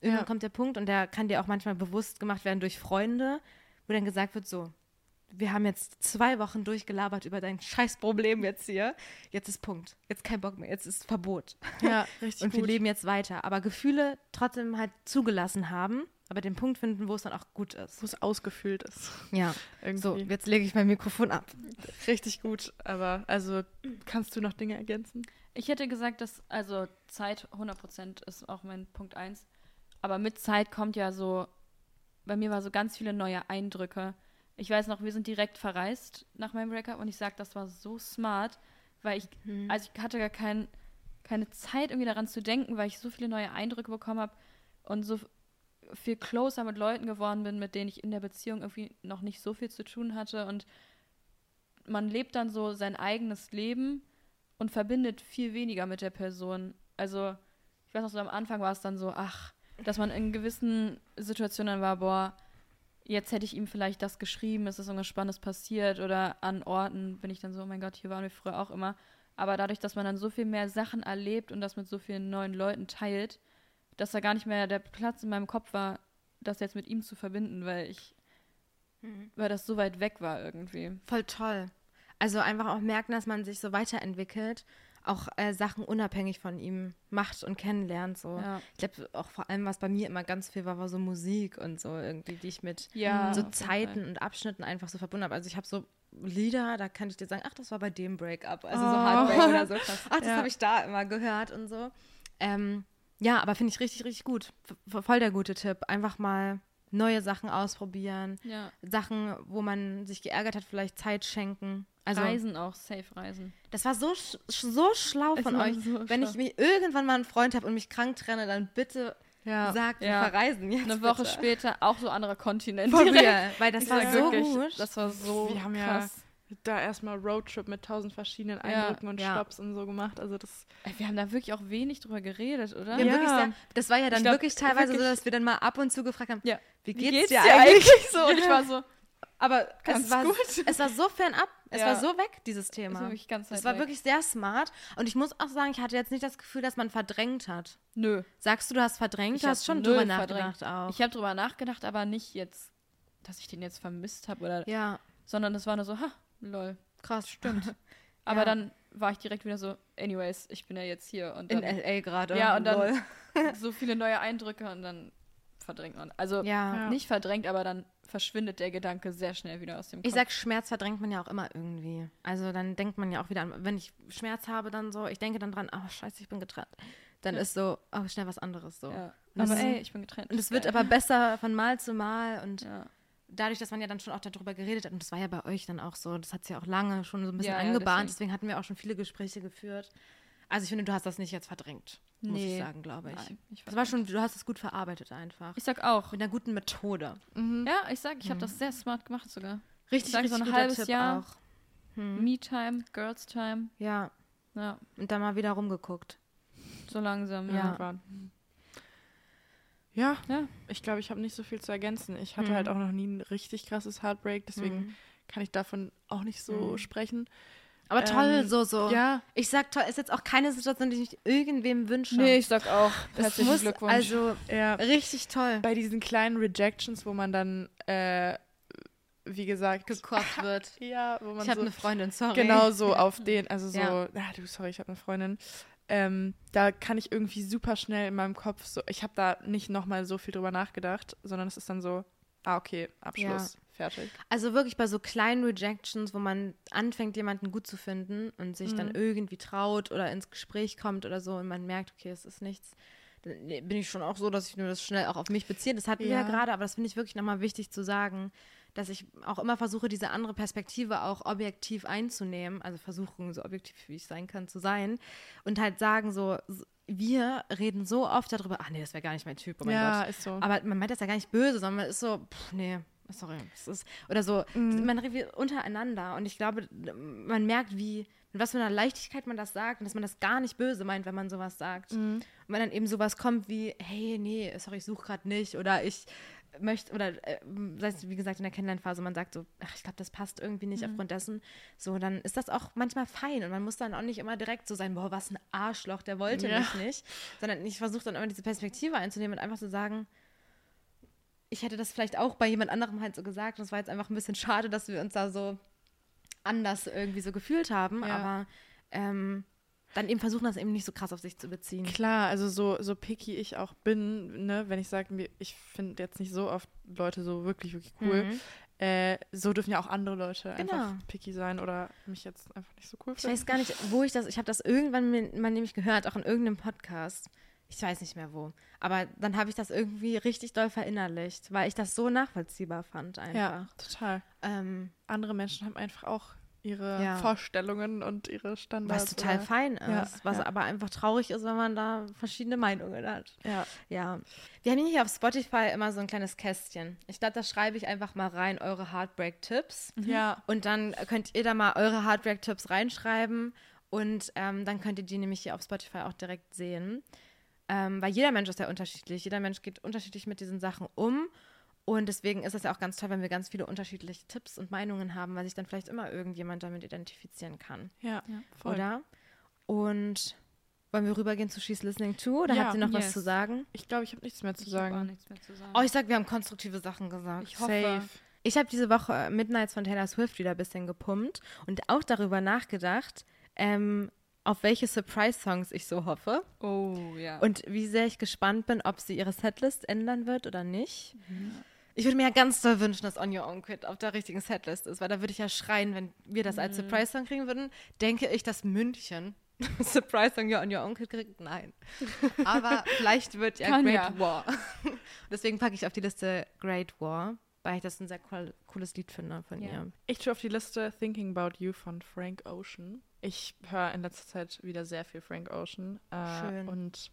Irgendwann Ja. kommt der Punkt und der kann dir auch manchmal bewusst gemacht werden durch Freunde, wo dann gesagt wird, so, wir haben jetzt zwei Wochen durchgelabert über dein Scheißproblem jetzt hier. Jetzt ist Punkt. Jetzt kein Bock mehr. Jetzt ist Verbot. Ja, [laughs] richtig Und wir gut. leben jetzt weiter. Aber Gefühle trotzdem halt zugelassen haben, aber den Punkt finden, wo es dann auch gut ist. Wo es ausgefüllt ist. Ja. Irgendwie. So, jetzt lege ich mein Mikrofon ab. Richtig gut. Aber also kannst du noch Dinge ergänzen? Ich hätte gesagt, dass, also Zeit 100% ist auch mein Punkt 1. Aber mit Zeit kommt ja so, bei mir war so ganz viele neue Eindrücke. Ich weiß noch, wir sind direkt verreist nach meinem Breakup und ich sag, das war so smart, weil ich, also ich hatte gar kein, keine Zeit irgendwie daran zu denken, weil ich so viele neue Eindrücke bekommen habe und so viel closer mit Leuten geworden bin, mit denen ich in der Beziehung irgendwie noch nicht so viel zu tun hatte und man lebt dann so sein eigenes Leben und verbindet viel weniger mit der Person. Also, ich weiß noch, so am Anfang war es dann so, ach, dass man in gewissen Situationen dann war, boah, jetzt hätte ich ihm vielleicht das geschrieben, es ist irgendwas Spannendes passiert oder an Orten bin ich dann so, oh mein Gott, hier waren wir früher auch immer. Aber dadurch, dass man dann so viel mehr Sachen erlebt und das mit so vielen neuen Leuten teilt, dass da gar nicht mehr der Platz in meinem Kopf war, das jetzt mit ihm zu verbinden, weil ich, weil das so weit weg war irgendwie. Voll toll. Also einfach auch merken, dass man sich so weiterentwickelt, auch äh, Sachen unabhängig von ihm macht und kennenlernt. So. Ja. Ich glaube, auch vor allem, was bei mir immer ganz viel war, war so Musik und so irgendwie, die ich mit Ja, so Zeiten und Abschnitten einfach so verbunden habe. Also ich habe so Lieder, da kann ich dir sagen, ach, das war bei dem Breakup, also so Oh. Heartbreak oder so. [laughs] Ach, das Ja. habe ich da immer gehört und so. Ähm, ja, aber finde ich richtig, richtig gut. V voll der gute Tipp. Einfach mal neue Sachen ausprobieren. Sachen, wo man sich geärgert hat, vielleicht Zeit schenken. Also, Reisen auch, safe Reisen. das war so, sch so schlau Es von euch. so Wenn schlau. ich mich irgendwann mal einen Freund habe und mich krank trenne, dann bitte Ja. sagt, wir Ja. verreisen jetzt. Eine Woche bitte. später auch so anderer Kontinent. Direkt. real, weil das Ich war so wirklich, gut. Das war so Wir haben ja krass. da erstmal Roadtrip mit tausend verschiedenen Ja, Eindrücken und ja. Stops und so gemacht. Also das. Wir haben da wirklich auch wenig drüber geredet, oder? Wir Ja. wirklich sehr, das war ja dann glaub, wirklich teilweise wirklich- so, dass wir dann mal ab und zu gefragt haben, Ja. wie Wie geht's, geht's dir dir eigentlich? so? Und ich war so, Aber Ganz es war, gut. es war so fernab, es Ja. war so weg, dieses das Thema. war ganz Es weit war wirklich sehr smart. Und ich muss auch sagen, ich hatte jetzt nicht das Gefühl, dass man verdrängt hat. Nö. Sagst du, du hast verdrängt? Ich du hast schon drüber verdrängt. nachgedacht auch. Ich habe drüber nachgedacht, aber nicht jetzt, dass ich den jetzt vermisst habe oder, ja, sondern es war nur so, ha, lol. krass. Stimmt. [laughs] Aber Ja. dann war ich direkt wieder so, anyways, ich bin ja jetzt hier und In dann L.A. gerade. Ja, und dann- Lol. [laughs] so viele neue Eindrücke und dann verdrängt man. Also Ja. Nicht verdrängt, aber dann verschwindet der Gedanke sehr schnell wieder aus dem Kopf. Ich sag, Schmerz verdrängt man ja auch immer irgendwie. Also dann denkt man ja auch wieder an, wenn ich Schmerz habe, dann so, ich denke dann dran, oh scheiße, ich bin getrennt. Dann Ja. ist so, oh, schnell was anderes so. ja. Aber ey, ich bin getrennt. Und es wird aber besser von Mal zu Mal und ja. dadurch, dass man ja dann schon auch darüber geredet hat, und das war ja bei euch dann auch so, das hat es ja auch lange schon so ein bisschen Ja, ja, angebahnt, deswegen. deswegen. hatten wir auch schon viele Gespräche geführt. Also ich finde, du hast das nicht jetzt verdrängt, muss ich Nee. sagen, glaube ich. Nein, ich, Das war schon, du hast es gut verarbeitet einfach. ich sag auch. Mit einer guten Methode. Mhm. Ja, ich sag, ich habe das sehr smart gemacht sogar. Richtig, sag, so richtig ein guter halbes Tipp Jahr. auch. Hm. Me-Time, Girls-Time. Ja, Ja, und dann mal wieder rumgeguckt. so langsam, Ja. ja. Irgendwann. Ja, Ja. ich glaube, ich habe nicht so viel zu ergänzen. Ich hatte Mhm. halt auch noch nie ein richtig krasses Heartbreak, deswegen Mhm. kann ich davon auch nicht so Mhm. sprechen. Aber toll, Ähm, so, so. Ja, Ich sag toll, ist jetzt auch keine Situation, die ich irgendwem wünsche. Nee, ich sag auch. Herzlichen muss, Glückwunsch. also ja. richtig toll Bei diesen kleinen Rejections, wo man dann, äh, wie gesagt, gekocht [laughs] wird. ja, wo man Ich habe so eine Freundin, sorry. genau so [laughs] auf den, also so, Ja. ah, du, sorry, ich habe eine Freundin. Ähm, da kann ich irgendwie super schnell in meinem Kopf so, ich habe da nicht nochmal so viel drüber nachgedacht, sondern es ist dann so, ah, okay, Abschluss, fertig. Also wirklich bei so kleinen Rejections, wo man anfängt, jemanden gut zu finden und sich dann Mhm. irgendwie traut oder ins Gespräch kommt oder so und man merkt, okay, es ist nichts, dann bin ich schon auch so, dass ich nur das schnell auch auf mich beziehe. Das hatten wir ja Ja. gerade, aber das finde ich wirklich nochmal wichtig zu sagen, dass ich auch immer versuche, diese andere Perspektive auch objektiv einzunehmen, also versuchen, so objektiv wie ich sein kann, zu sein und halt sagen so, wir reden so oft darüber, ach nee, das wäre gar nicht mein Typ, oh mein ja, Gott. ist so. Aber man meint das ja gar nicht böse, sondern man ist so, pff, nee, sorry. Es ist, oder so, Mhm. man redet untereinander. Und ich glaube, man merkt, wie, mit was für einer Leichtigkeit man das sagt und dass man das gar nicht böse meint, wenn man sowas sagt. Mhm. Und wenn dann eben sowas kommt wie, hey, nee, sorry, ich suche gerade nicht oder ich möchte, oder äh, wie gesagt in der Kennenlernphase, man sagt so, ach, ich glaube, das passt irgendwie nicht Mhm. aufgrund dessen, so, dann ist das auch manchmal fein und man muss dann auch nicht immer direkt so sein, boah, was ein Arschloch, der wollte Ja. mich nicht, sondern ich versuche dann immer diese Perspektive einzunehmen und einfach zu sagen, ich hätte das vielleicht auch bei jemand anderem halt so gesagt. Und es war jetzt einfach ein bisschen schade, dass wir uns da so anders irgendwie so gefühlt haben. Ja. Aber ähm, dann eben versuchen, das eben nicht so krass auf sich zu beziehen. Klar, also so, so picky ich auch bin, ne, wenn ich sage, ich finde jetzt nicht so oft Leute so wirklich, wirklich cool, Mhm. äh, so dürfen ja auch andere Leute Genau. einfach picky sein oder mich jetzt einfach nicht so cool Ich finden. weiß gar nicht, wo ich das, ich habe das irgendwann mal nämlich gehört, auch in irgendeinem Podcast. Ich weiß nicht mehr wo. Aber dann habe ich das irgendwie richtig doll verinnerlicht, weil ich das so nachvollziehbar fand einfach. Ja, total. Ähm, Andere Menschen haben einfach auch ihre Ja. Vorstellungen und ihre Standards. was total oder- fein ist. Ja, was ja. aber einfach traurig ist, wenn man da verschiedene Meinungen hat. Ja, Ja. Wir haben hier auf Spotify immer so ein kleines Kästchen. Ich glaube, da schreibe ich einfach mal rein eure Heartbreak-Tipps. ja, Und dann könnt ihr da mal eure Heartbreak-Tipps reinschreiben und ähm, dann könnt ihr die nämlich hier auf Spotify auch direkt sehen. Ähm, weil jeder Mensch ist ja unterschiedlich. Jeder Mensch geht unterschiedlich mit diesen Sachen um. Und deswegen ist es ja auch ganz toll, wenn wir ganz viele unterschiedliche Tipps und Meinungen haben, weil sich dann vielleicht immer irgendjemand damit identifizieren kann. ja, Ja. voll. Oder? Und wollen wir rübergehen zu She's Listening To? Oder Ja, habt ihr noch was yes. zu sagen? Ich glaube, ich habe nichts mehr zu Ich habe auch sagen. nichts mehr zu sagen. Oh, ich sag, wir haben konstruktive Sachen gesagt. Ich hoffe. Safe. Ich habe diese Woche äh, Midnights von Taylor Swift wieder ein bisschen gepumpt und auch darüber nachgedacht, ähm, auf welche Surprise-Songs ich so hoffe oh, ja. und wie sehr ich gespannt bin, ob sie ihre Setlist ändern wird oder nicht. Ich würde mir ja ganz doll wünschen, dass On Your Own Quit auf der richtigen Setlist ist, weil da würde ich ja schreien, wenn wir das als Surprise-Song kriegen würden. Denke ich, dass München [laughs] Surprise-Song On Your Own Quit kriegt? Nein. Aber vielleicht wird ja Kann Great ja. War. [laughs] Deswegen packe ich auf die Liste Great War, weil ich das ein sehr cool, cooles Lied finde von Ja. ihr. Ich tue auf die Liste Thinking About You von Frank Ocean. Ich höre in letzter Zeit wieder sehr viel Frank Ocean. Äh, Schön. Und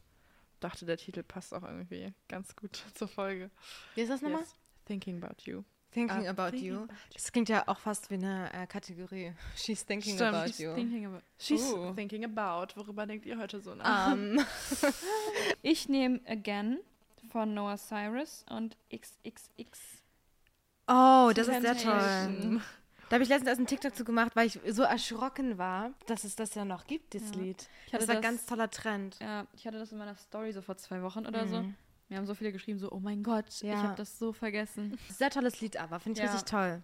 dachte, der Titel passt auch irgendwie ganz gut [laughs] zur Folge. Wie ist das nochmal? Yes. Thinking About You. Thinking Ah, about thinking you. about you. Das klingt ja auch fast wie eine äh, Kategorie. [laughs] She's thinking Stimmt. about She's you. Thinking about- She's Oh. thinking about. Worüber denkt ihr heute so nach? Ähm, [laughs] Ich nehme Again von Noah Cyrus und XXX. Oh, das ist sehr toll. Da habe ich letztens erst einen TikTok zu gemacht, weil ich so erschrocken war, dass es das ja noch gibt, dieses Ja. Lied. Ich hatte Das war ein das- ganz toller Trend. Ja, ich hatte das in meiner Story so vor zwei Wochen oder so. Mhm. Mir haben so viele geschrieben, so, oh mein Gott, Ja. ich habe das so vergessen. Sehr tolles Lied aber, finde ich Ja. richtig toll.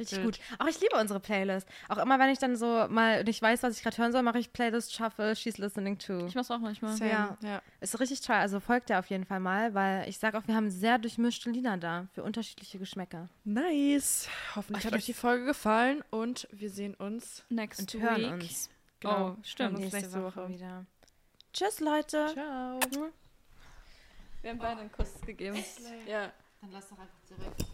Richtig Wild. gut. Auch ich liebe unsere Playlist. Auch immer, wenn ich dann so mal nicht weiß, was ich gerade hören soll, mache ich Playlist Shuffle, She's Listening To. Ich mach's auch manchmal. Same. ja. ja. Ist richtig toll. Also folgt ihr auf jeden Fall mal, weil ich sage auch, wir haben sehr durchmischte Lieder da für unterschiedliche Geschmäcker. Nice. Hoffentlich Oh, hat euch die Folge gefallen und wir sehen uns Next Und week. hören uns. Oh, stimmt. Hören uns Nächste, nächste Woche, Woche. wieder. Tschüss, Leute. Ciao. Wir haben beide einen Kuss gegeben. Ja. Dann lass doch einfach direkt.